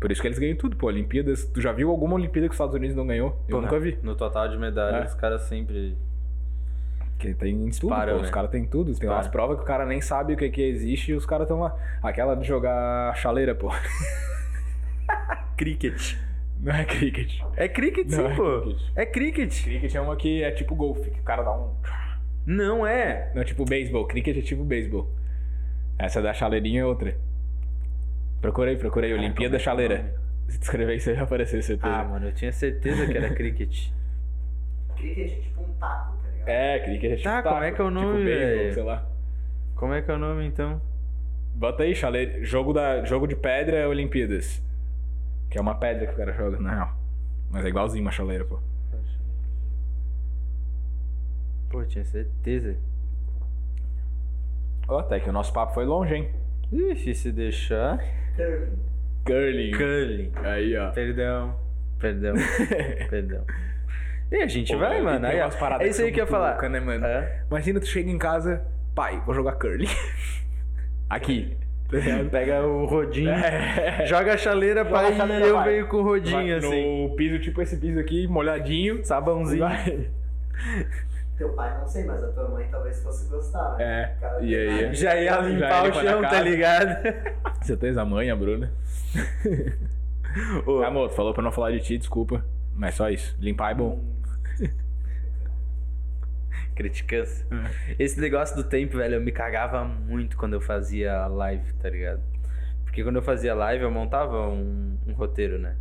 Por isso que eles ganham tudo, pô. Olimpíadas. Tu já viu alguma Olimpíada que os Estados Unidos não ganhou? Eu Pô, nunca vi. No total de medalhas, É. os caras sempre. Porque tem tudo, Disparam, pô. Os né? caras têm tudo. Tem umas provas que o cara nem sabe o que, que existe e os caras estão lá. Aquela de jogar chaleira, pô. Cricket. Não é cricket. É cricket, Não, sim, é pô. cricket. É cricket. Cricket é uma que é tipo golfe, que o cara dá um. Não é. Não é tipo beisebol. Cricket é tipo beisebol. Essa da chaleirinha é outra. Procurei, procurei. Cara, Olimpíada como é que é o Chaleira. nome? Se tu escrever isso aí vai aparecer, certeza. Ah, mano, eu tinha certeza que era cricket. Cricket é tipo um taco, tá ligado? É, cricket é tipo Tá, como taco, é que é o nome, Tipo beisebol, sei lá. Como é que é o nome, então? Bota aí, chaleira. Jogo, da, jogo de pedra é Olimpíadas. Que é uma pedra que o cara joga, na real. Mas é igualzinho uma chaleira, pô. Pô, tinha certeza. Ó, até que o nosso papo foi longe, hein? Ixi, se deixar. Curling. Curling. Curling. Aí, ó. Perdão. Perdão. Perdão. E a gente Pô, vai, mano. Aí, umas paradas é isso aí que eu ia falar. loucas, né, mano? É. Imagina tu chega em casa, pai, vou jogar curling. Aqui. Tá? Pega o rodinho, É. joga a chaleira, Joga pai, a chaleira, e eu vai. venho com o rodinho, Vai assim. No piso, tipo esse piso aqui, molhadinho. Sabãozinho. Vai. Teu pai não sei, mas a tua mãe talvez fosse gostar, né? É, Cara, e aí? tem- Já ia limpar Já ia o chão, tá ligado? Certeza, a mãe, a Bruna. Ô, Amor, tu falou pra não falar de ti, desculpa. Mas só isso. Limpar é bom. Criticância. Esse negócio do tempo, velho, eu me cagava muito quando eu fazia live, tá ligado? Porque quando eu fazia live, eu montava um, um roteiro, né?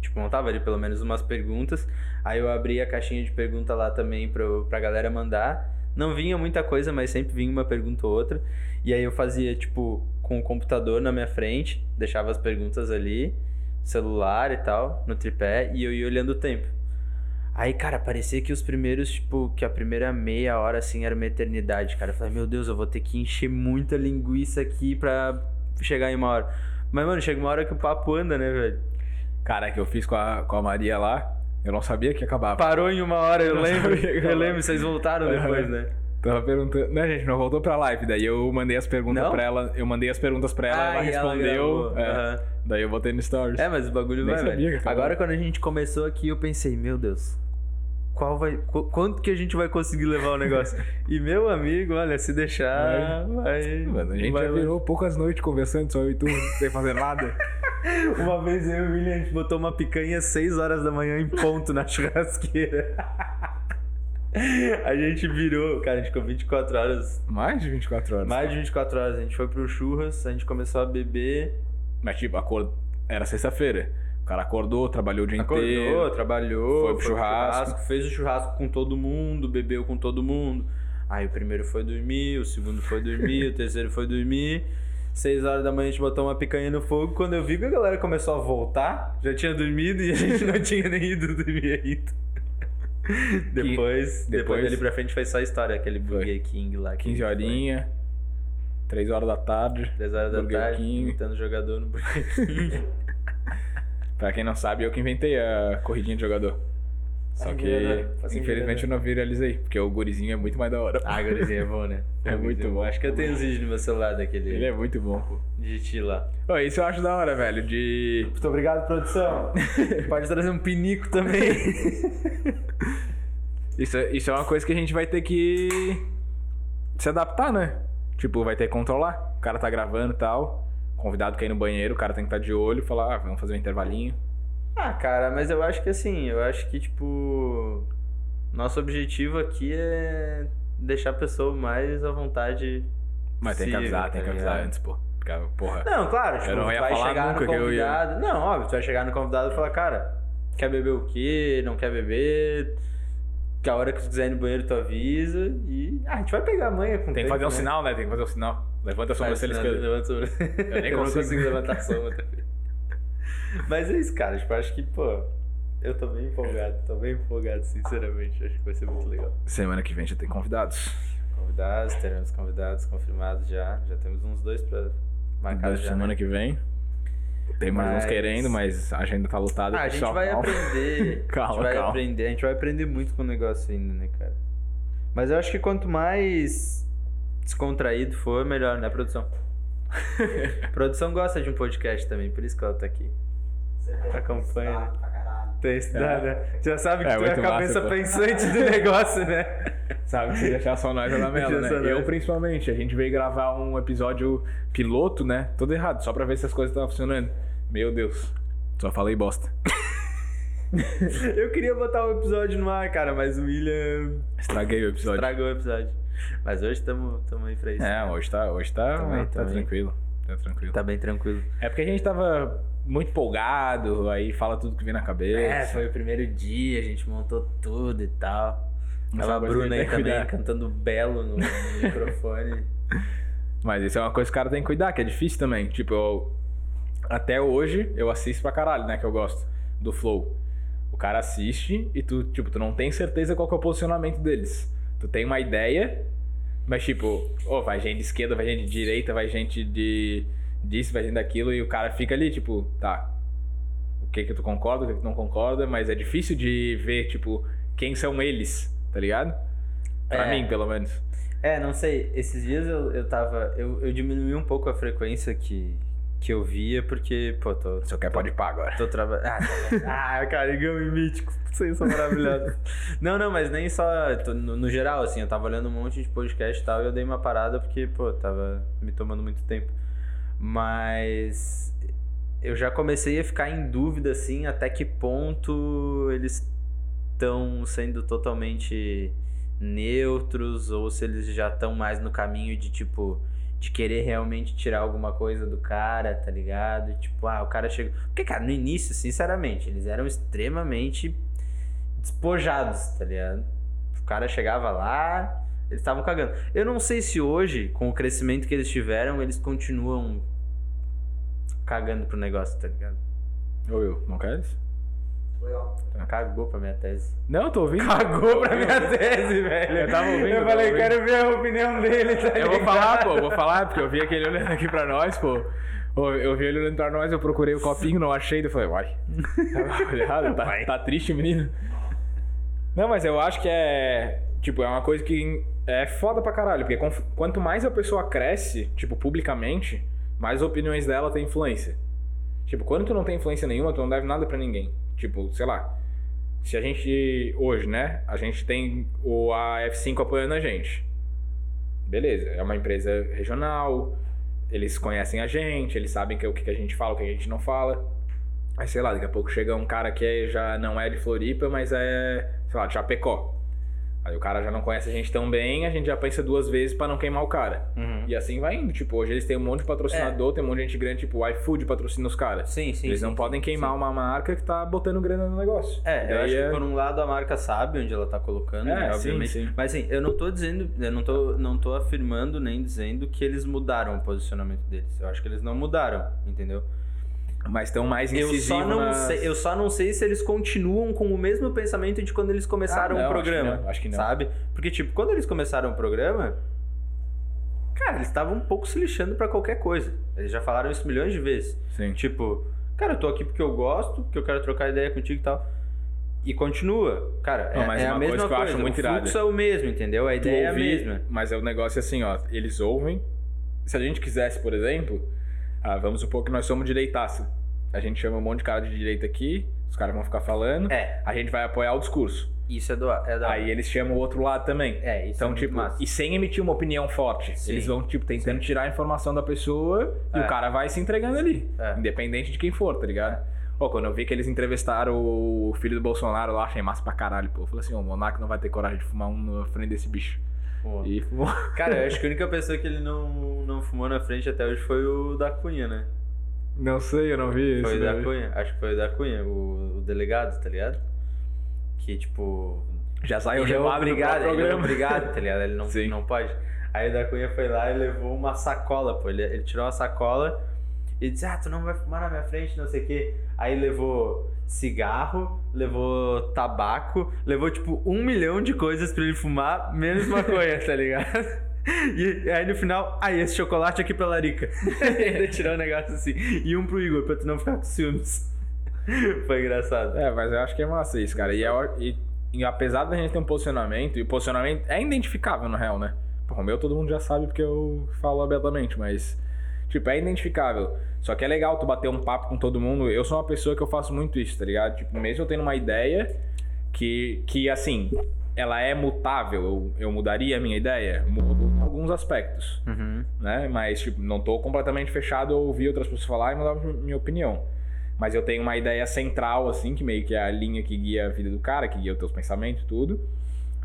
Tipo, montava ali pelo menos umas perguntas. Aí eu abria a caixinha de pergunta lá também pro, pra galera mandar. Não vinha muita coisa, mas sempre vinha uma pergunta ou outra. E aí eu fazia, tipo, com o computador na minha frente, deixava as perguntas ali, celular e tal, no tripé, e eu ia olhando o tempo. Aí, cara, parecia que os primeiros, tipo, que a primeira meia hora, assim, era uma eternidade, cara. Eu falei, meu Deus, eu vou ter que encher muita linguiça aqui pra chegar em uma hora. Mas, mano, chega uma hora que o papo anda, né, velho? Cara, que eu fiz com a, com a Maria lá, eu não sabia que ia acabar. Parou em uma hora, eu Não lembro. Eu lembro, vocês voltaram depois, né? Tava perguntando. Né, gente, não voltou pra live. Daí eu mandei as perguntas Não? pra ela. Eu mandei as perguntas pra ela, Ah, ela ela respondeu. gravou. é. Aham. Daí eu botei no Stories. É, mas o bagulho Nem vai, sabia velho. acabava. Agora, quando a gente começou aqui, eu pensei, meu Deus, qual vai, qu- quanto que a gente vai conseguir levar o negócio? e meu amigo, olha, se deixar, vai. Mano, a gente vai já virou poucas noites conversando, só eu e tu, sem fazer nada. Uma vez eu e o William, a gente botou uma picanha às 6 horas da manhã em ponto na churrasqueira. A gente virou, cara, a gente ficou 24 horas, Mais de 24 horas. mais de 24 horas. A gente foi pro churras, a gente começou a beber. Mas tipo, acor... era sexta-feira. O cara acordou, trabalhou o dia Acordou, inteiro. trabalhou, foi pro churrasco. fez o churrasco com todo mundo, bebeu com todo mundo. Aí o primeiro foi dormir, o segundo foi dormir, o terceiro foi dormir. Seis horas da manhã a gente botou uma picanha no fogo. Quando eu vi que a galera começou a voltar, já tinha dormido e a gente não tinha nem ido dormir ainda. Depois, depois, depois- dali pra frente foi só história, aquele. Burger King lá. que 15 foi. horinhas, 3 horas da tarde. 10 horas da Burger tarde, King. imitando jogador no Burger King. Pra quem não sabe, eu que inventei a corridinha de jogador. Só que. Faço infelizmente, eu não viralizei, porque o gurizinho é muito mais da hora. ah, gurizinho é bom, né? É muito bom. Acho que eu tenho os vídeos no meu celular daquele Ele é muito bom, pô. de ti lá. Ô, isso eu acho da hora, velho, de... Muito obrigado, produção. Pode trazer um pinico também. Isso, isso é uma coisa que a gente vai ter que se adaptar, né? Tipo, vai ter que controlar. O cara tá gravando e tal. Convidado quer ir no banheiro, o cara tem que estar de olho e falar, ah, vamos fazer um intervalinho. Ah, cara, mas eu acho que assim, eu acho que, tipo, nosso objetivo aqui é deixar a pessoa mais à vontade. Mas tem que avisar, tem tá que avisar antes, pô. Porra. Não, claro, tipo, Eu não ia vai falar chegar nunca no eu ia- convidado. Não, óbvio, tu vai chegar no convidado e falar, cara, quer beber o quê? Não quer beber? Que a hora que tu quiser ir no banheiro tu avisa e. Ah, a gente vai pegar a manha com o Tem que fazer um né? sinal, né? Tem que fazer um sinal. Levanta a sobrancelha sinal, esquerda. levanta a sobrancelha. Eu nem consigo. consigo levantar a soma também. Mas é isso, cara. Tipo, acho que, pô, eu tô bem empolgado. Tô bem empolgado, sinceramente. Acho que vai ser muito legal. Semana que vem já tem convidados. Convidados, teremos convidados confirmados já. Já temos uns dois pra marcar Da já. semana né? que vem. Tem mais uns Mas- querendo, mas a agenda tá lotada. Ah, a gente vai calma. aprender. Calma, a gente vai calma. aprender. A gente vai aprender muito com o negócio ainda, né, cara? Mas eu acho que quanto mais descontraído for, melhor, né, produção? Produção gosta de um podcast também, por isso que ela tá aqui. Você que estudar pra caralho. Tem estudado, né? Já sabe que É, tu é a massa, cabeça pô. pensante do negócio, né? Sabe, se deixar só nós é na só né? Eu, principalmente. A gente veio gravar um episódio piloto, né? Todo errado, só pra ver se as coisas estavam funcionando. Meu Deus. Só falei bosta. Eu queria botar o episódio no ar, cara, mas o William Estraguei o episódio. estragou o episódio. Mas hoje estamos aí pra isso. É, hoje tá, hoje tá, Também, tá também. tranquilo. Tá tranquilo. Tá bem tranquilo. É porque a gente tava muito empolgado, aí fala tudo que vem na cabeça. É, foi o primeiro dia, a gente montou tudo e tal. Tava a Bruna aí também cuidar. cantando belo no, no microfone. Mas isso é uma coisa que o cara tem que cuidar, que é difícil também. Tipo, eu, até hoje eu assisto pra caralho, né? Que eu gosto do Flow. O cara assiste e tu, tipo, tu não tem certeza qual que é o posicionamento deles. Tu tem uma ideia, mas tipo, ó, vai gente de esquerda, vai gente de direita, vai gente de disso, vai gente daquilo, e o cara fica ali, tipo, tá. O que que tu concorda, o que que tu não concorda, mas é difícil de ver, tipo, quem são eles, tá ligado? Pra É. mim, pelo menos. É, não sei, esses dias eu, eu tava. Eu, eu diminui um pouco a frequência que, que eu via, porque, pô, tô. Só quer pode pá agora. Tô trabalhando. Ah, ah, cara, Gami mítico. Vocês são maravilhosos. não, não, mas nem só. tô- no, no geral, assim, eu tava olhando um monte de podcast e tal, e eu dei uma parada porque, pô, tava me tomando muito tempo. Mas. Eu já comecei a ficar em dúvida, assim, até que ponto eles estão sendo totalmente neutros ou se eles já estão mais no caminho de tipo de querer realmente tirar alguma coisa do cara, tá ligado? Tipo, ah, o cara chega. Porque, cara, no início, sinceramente, eles eram extremamente despojados, tá ligado? O cara chegava lá, eles estavam cagando. Eu não sei se hoje, com o crescimento que eles tiveram, eles continuam cagando pro negócio, tá ligado? Ou eu, não queres? Legal. Cagou pra minha tese. Não, tô ouvindo. Cagou pra minha tese, velho. Eu tava ouvindo, Eu falei, ouvindo. quero ver a opinião dele, tá Eu vou falar, pô, eu vou falar, porque eu vi aquele olhando aqui pra nós, pô. Eu vi ele olhando pra nós, eu procurei o copinho, não achei, daí eu falei, uai. Tá errado, tá, tá triste, menino. Não, mas eu acho que é. Tipo, é uma coisa que é foda pra caralho, porque quanto mais a pessoa cresce, tipo, publicamente, mais opiniões dela tem influência. Tipo, quando tu não tem influência nenhuma, tu não deve nada pra ninguém. Tipo, sei lá. Se a gente. Hoje, né? A gente tem o a F5 apoiando a gente. Beleza, é uma empresa regional, eles conhecem a gente, eles sabem que, o que a gente fala, o que a gente não fala. Aí, sei lá, daqui a pouco chega um cara que é- já não é de Floripa, mas é, sei lá, de Chapecó. Aí o cara já não conhece a gente tão bem, a gente já pensa duas vezes pra não queimar o cara. Uhum. E assim vai indo. Tipo, hoje eles têm um monte de patrocinador, tem um monte de gente grande, tipo, o iFood patrocina os caras. Sim, sim. Eles sim, não sim, podem queimar uma marca que tá botando grana no negócio. É, eu acho é- que por um lado a marca sabe onde ela tá colocando, É, né, sim, obviamente. sim. Mas assim, eu não tô dizendo, eu não tô, não tô afirmando nem dizendo que eles mudaram o posicionamento deles. Eu acho que eles não mudaram, entendeu? Mas estão mais Eu incisivos só, não sei, eu só não sei se eles continuam com o mesmo pensamento de quando eles começaram Ah, não, o programa. acho que não, acho que não. Sabe? Porque, tipo, quando eles começaram o programa, cara, eles estavam um pouco se lixando pra qualquer coisa. Eles já falaram isso milhões de vezes. Sim. Tipo, cara, eu tô aqui porque eu gosto, porque eu quero trocar ideia contigo e tal. E continua. Cara, Não, é, mas é a uma mesma coisa que eu acho muito o fluxo é o mesmo, entendeu? A ideia é a mesma. Mas é o negócio assim, ó. Eles ouvem. Se a gente quisesse, por exemplo, ah, vamos supor que nós somos direitaça. A gente chama um monte de cara de direita aqui, os caras vão ficar falando, É, a gente vai apoiar o discurso. isso é, do, é da. Aí eles chamam o outro lado também. É, isso é Então, muito tipo, massa. e sem emitir uma opinião forte. Sim. Eles vão, tipo, tentando tirar a informação da pessoa e É. o cara vai se entregando ali. É. Independente de quem for, tá ligado? Pô, quando eu vi que eles entrevistaram o filho do Bolsonaro lá, achei massa pra caralho, pô. Eu falei assim, o Monark não vai ter coragem de fumar um na frente desse bicho. Pô. E fumou. Cara, eu acho que a única pessoa que ele não, não fumou na frente até hoje foi o da Cunha, né? Não sei, eu não vi Foi isso. o da daí. Cunha. Acho que foi o da Cunha, o, o delegado, tá ligado? Que, tipo. Já saiu ele é obrigado, ele é programa. obrigado, tá ligado? Ele não, Sim. não pode. Aí o da Cunha foi lá e levou uma sacola, pô. Ele, ele tirou uma sacola e disse: Ah, tu não vai fumar na minha frente, não sei o quê. Aí levou cigarro, levou tabaco, levou tipo um milhão de coisas pra ele fumar, menos maconha, tá ligado? E aí no final, aí esse chocolate aqui pra Larica. ele tirou um negócio assim. E um pro Igor, pra tu não ficar com ciúmes. Foi engraçado. É, mas eu acho que é massa isso, cara. E, é, e, e apesar da gente ter um posicionamento, e o posicionamento é identificável, na real, né? Pô, o meu todo mundo já sabe porque eu falo abertamente, mas. Tipo, é identificável. Só que é legal tu bater um papo com todo mundo. Eu sou uma pessoa que eu faço muito isso, tá ligado? Tipo, mesmo eu tendo uma ideia que, que assim, ela é mutável, eu, eu mudaria a minha ideia? Mudo em alguns aspectos Uhum. né? Mas, tipo, não tô completamente fechado a ouvir outras pessoas falar e mudar minha opinião. Mas eu tenho uma ideia central, assim, que meio que é a linha que guia a vida do cara, que guia os teus pensamentos e tudo.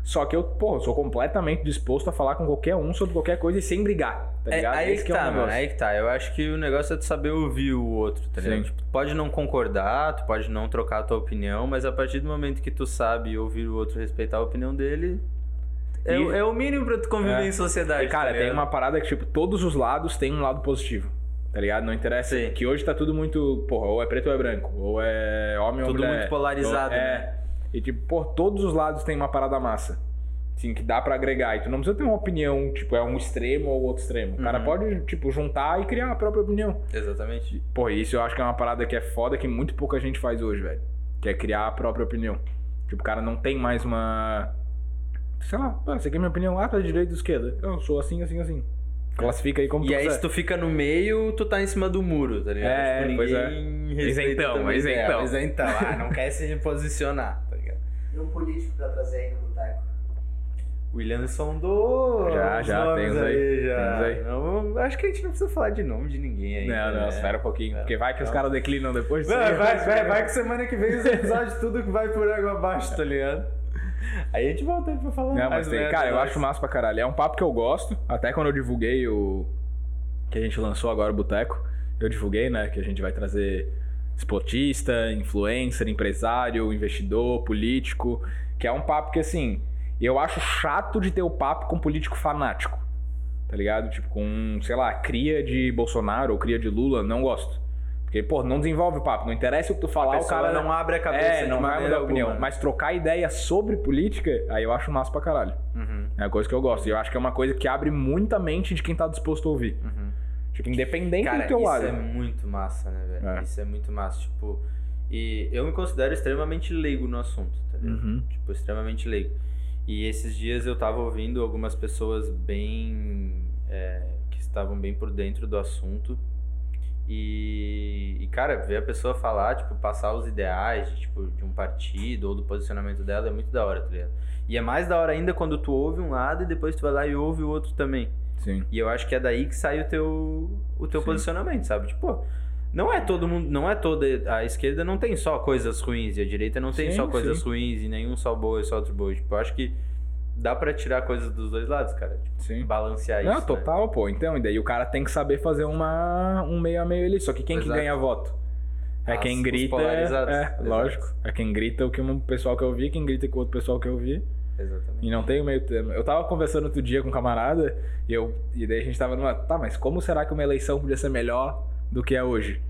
Só que eu, pô, eu sou completamente disposto a falar com qualquer um sobre qualquer coisa e sem brigar, tá É, ligado? aí Esse que é o tá, mano. Aí que tá. Eu acho que o negócio é tu saber ouvir o outro, tá ligado? Sim. Tipo, tu pode não concordar, tu pode não trocar a tua opinião, mas a partir do momento que tu sabe ouvir o outro, respeitar a opinião dele, é, E- o- é o mínimo pra tu conviver É. em sociedade. E, cara, tá tem uma parada que, tipo, todos os lados têm um lado positivo. Tá ligado? Não interessa. Sim. Que hoje tá tudo muito. Porra, ou é preto ou é branco. Ou é homem ou Tudo mulher. muito polarizado, Ou- né? É. E, tipo, pô, todos os lados têm uma parada massa. Assim, que dá pra agregar. E tu não precisa ter uma opinião, tipo, é um extremo ou outro extremo. O cara Uhum. pode, tipo, juntar e criar a própria opinião. Exatamente. Pô, isso eu acho que é uma parada que é foda que muito pouca gente faz hoje, velho. Que é criar a própria opinião. Tipo, o cara não tem mais uma. Sei lá, pô, essa aqui é minha opinião. Ah, tá de direita ou esquerda. Eu sou assim, assim, assim. Classifica aí como E tu aí, quiser. se tu fica no meio, tu tá em cima do muro, tá ligado? É, tipo, pois é. Isentão, isentão. É, isentão. Ah, não quer se posicionar, tá ligado? E um político pra trazer aí no boteco. William sondou. Já, os já, tem uns aí, já. tem uns aí. Não, acho que a gente não precisa falar de nome de ninguém aí. Não, não, né? espera um pouquinho. É. Porque vai que os Não. caras declinam depois. disso Vai, aí. vai, vai, vai que semana que vem os episódios tudo que vai por água abaixo, tá ligado? Aí a gente volta aí pra falar Não, mais mas tem, merda, cara, eu né? acho massa pra caralho. É um papo que eu gosto. Até quando eu divulguei o. Que a gente lançou agora o Boteco. Eu divulguei, né? Que a gente vai trazer esportista, influencer, empresário, investidor, político. Que é um papo que, assim. Eu acho chato de ter o papo com político fanático. Tá ligado? Tipo, com, sei lá, cria de Bolsonaro ou cria de Lula. Não gosto. Porque, pô, não desenvolve o papo. Não interessa o que tu falar, A o cara não abre a cabeça É, não vai mudar a opinião. alguma. Mas trocar ideia sobre política, aí eu acho massa pra caralho. Uhum, É uma coisa que eu gosto. E eu acho que é uma coisa que abre muita mente de quem tá disposto a ouvir. uhum. Tipo, independente Cara, do teu isso lado. é muito massa, né, velho? É. Isso é muito massa, tipo... E eu me considero extremamente leigo no assunto, tá ligado? Uhum. Tipo, extremamente leigo. E esses dias eu tava ouvindo algumas pessoas bem... é, que estavam bem por dentro do assunto. E, e, cara, ver a pessoa falar, tipo, passar os ideais de, tipo, de um partido ou do posicionamento dela é muito da hora, tá ligado? E é mais da hora ainda quando tu ouve um lado e depois tu vai lá e ouve o outro também. Sim. E eu acho que é daí que sai o teu, o teu Sim. posicionamento, sabe? Tipo, não é todo mundo, não é toda a esquerda não tem só coisas ruins e a direita não tem Sim, só coisas sim. ruins e nenhum só boa e só outro boa. Tipo, eu acho que dá pra tirar coisas dos dois lados, cara. Tipo, Sim. balancear Não, isso. né? total, pô. Então, e daí o cara tem que saber fazer uma, um meio a meio ali. Só que quem que Exato. ganha voto? É As- quem grita. É, Exato. lógico. É quem grita o que um pessoal que eu vi, quem grita com o outro pessoal que eu vi. Exatamente. E não tem o meio termo. Eu tava conversando outro dia com um camarada e, eu, e daí a gente tava numa. Tá, mas como será que uma eleição podia ser melhor do que é hoje?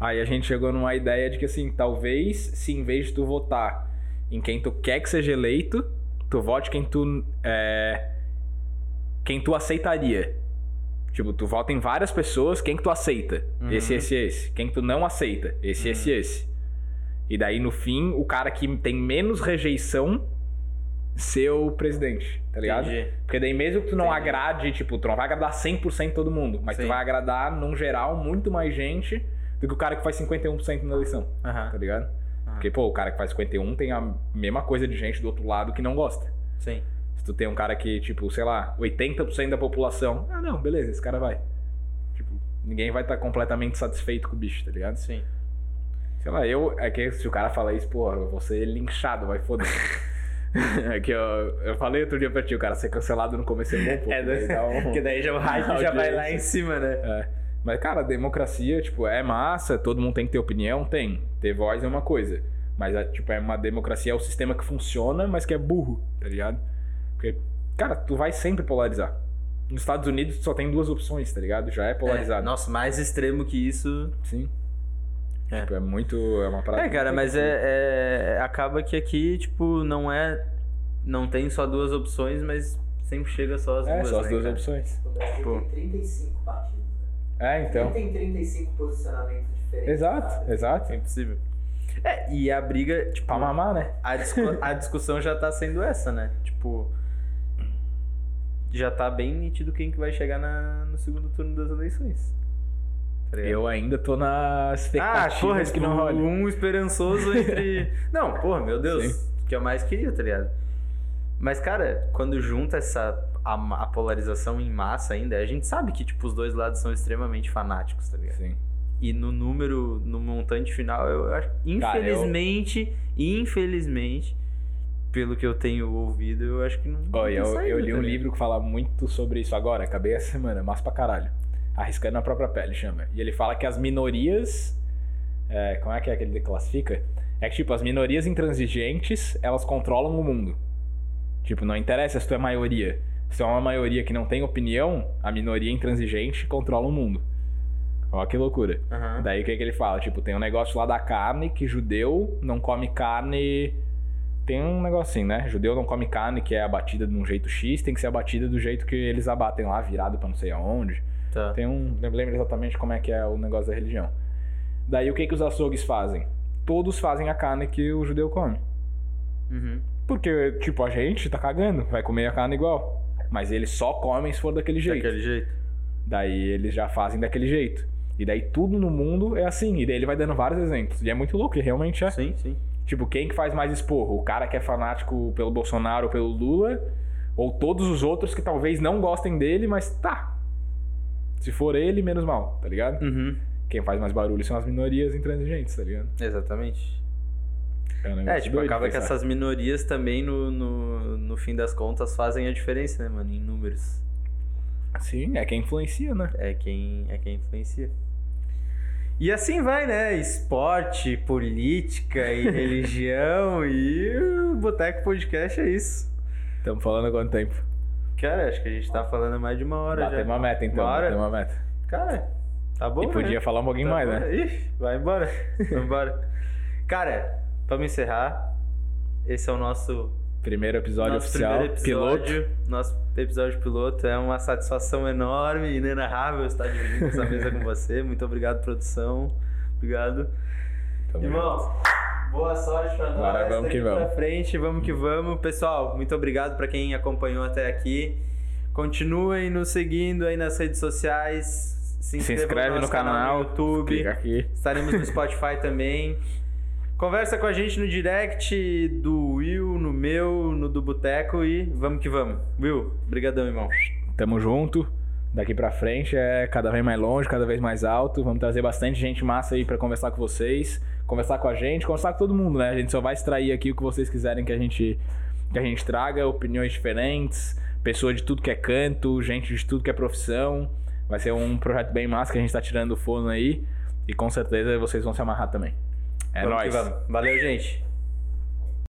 Aí a gente chegou numa ideia de que assim, talvez se em vez de tu votar em quem tu quer que seja eleito, tu vote quem tu. É, quem tu aceitaria. Tipo, tu vota em várias pessoas, quem que tu aceita? Uhum. Esse, esse, esse. Quem que tu não aceita? Esse, esse, esse. E daí, no fim, o cara que tem menos rejeição ser o presidente, tá ligado? Entendi. Porque daí mesmo que tu não Entendi. agrade, tipo, tu não vai agradar 100% todo mundo, mas Sim. tu vai agradar, num geral, muito mais gente do que o cara que faz 51% na eleição, tá ligado? Porque, pô, o cara que faz 51 tem a mesma coisa de gente do outro lado que não gosta. Sim. Se tu tem um cara que, tipo, sei lá, 80% da população, ah, não, beleza, esse cara vai. Tipo, ninguém vai estar completamente satisfeito com o bicho, tá ligado? Sim. Sei lá, eu. É que se o cara fala isso, porra, eu vou ser linchado, vai foder. é que eu, eu falei outro dia pra ti, o cara ser cancelado no começo é bom, pô. É, daí dá um- Porque daí já o hype já vai lá em cima, né? É. Mas, cara, democracia, tipo, é massa, todo mundo tem que ter opinião, tem. Ter voz é uma coisa. Mas, é, tipo, é uma democracia, é o sistema que funciona, mas que é burro, tá ligado? Porque, cara, tu vai sempre polarizar. Nos Estados Unidos tu só tem duas opções, tá ligado? Já é É, polarizado. nossa, mais extremo que isso. Sim. É. Tipo, é muito. É uma parada. É, cara, mas é, é- Acaba que aqui, tipo, não é. Não tem só duas opções, mas sempre chega só as É, duas. só as né, duas cara? opções. O Brasil Pô. tem 35 partidos. Né? É, então. Quem tem 35 posicionamentos diferentes. Exato, sabe? exato. É impossível. É, e a briga, tipo, Pra mamar, né? a, discu- a discussão já tá sendo essa, né? Tipo. Já tá bem nítido quem que vai chegar na, no segundo turno das eleições. Eu ainda tô na Ah, expectativa porra, de que não tipo, role. um esperançoso entre. não, porra, meu Deus. Sim. O que eu mais queria, tá ligado? Mas, cara, quando junta essa. A, a polarização em massa ainda, a gente sabe que, tipo, os dois lados são extremamente fanáticos, tá ligado? Sim. E no número, no montante final, eu acho. Cara, eu- Infelizmente, infelizmente, pelo que eu tenho ouvido, eu acho que não. Olha, eu, eu li tá um livro que fala muito sobre isso agora, acabei essa semana, massa pra caralho. Arriscando a própria pele, chama. E ele fala que as minorias. é, como é que é que ele classifica? É que, tipo, as minorias intransigentes, elas controlam o mundo. Tipo, não interessa se tu é maioria. Se tu é uma maioria que não tem opinião, a minoria intransigente controla o mundo. Olha que loucura. Aham. Daí o que, que ele fala? Tipo, tem um negócio lá da carne que judeu não come carne. Tem um negocinho, né? Judeu não come carne que é abatida de um jeito X, tem que ser abatida do jeito que eles abatem lá, virado pra não sei aonde. Tá. Tem um. Não lembro exatamente como é que é o negócio da religião. Daí o que, que os açougues fazem? Todos fazem a carne que o judeu come. Uhum. Porque, tipo, a gente tá cagando, vai comer a carne igual. Mas eles só comem se for daquele jeito. Daquele jeito. Daí eles já fazem daquele jeito. E daí tudo no mundo é assim. E daí ele vai dando vários exemplos. E é muito louco, e realmente é. Sim, sim. Tipo, quem que faz mais esporro? O cara que é fanático pelo Bolsonaro ou pelo Lula? Ou todos os outros que talvez não gostem dele, mas tá. Se for ele, menos mal, tá ligado? Uhum. Quem faz mais barulho são as minorias intransigentes, tá ligado? Exatamente. É, É, tipo, acaba que essas minorias também, no, no, no fim das contas, fazem a diferença, né, mano? Em números. Sim, é quem influencia, né? É quem, é quem influencia. E assim vai, né? Esporte, política e religião e o Boteco Podcast é isso. Estamos falando há quanto tempo? Cara, acho que a gente tá falando mais de uma hora Batemos já. uma meta, então. Uma hora? Uma meta. Cara, tá bom, E podia né? falar um pouquinho Tá mais, bom. né? Ih, vai embora. Embora. Cara, vamos encerrar. Esse é o nosso Primeiro episódio nosso oficial, primeiro piloto. episódio, Nosso episódio piloto. É uma satisfação enorme e inenarrável estar dividindo essa mesa com você. Muito obrigado, produção. Obrigado. Tamo Irmãos, boa sorte pra nós. Agora vamos que vamos. Pra frente, vamos que vamos. Pessoal, muito obrigado pra quem acompanhou até aqui. Continuem nos seguindo aí nas redes sociais. Se, Se inscreve no nosso canal, no YouTube. Clica aqui. Estaremos no Spotify também. Conversa com a gente no direct do Will, no meu, no do Boteco e vamos que vamos. Will, brigadão, irmão. Tamo junto. Daqui pra frente é cada vez mais longe, cada vez mais alto. Vamos trazer bastante gente massa aí pra conversar com vocês, conversar com a gente, conversar com todo mundo, né? A gente só vai extrair aqui o que vocês quiserem que a gente que a gente traga opiniões diferentes, pessoa de tudo que é canto, gente de tudo que é profissão. Vai ser um projeto bem massa que a gente tá tirando do forno aí. E com certeza vocês vão se amarrar também. É Vamos que nóis. Valeu, gente.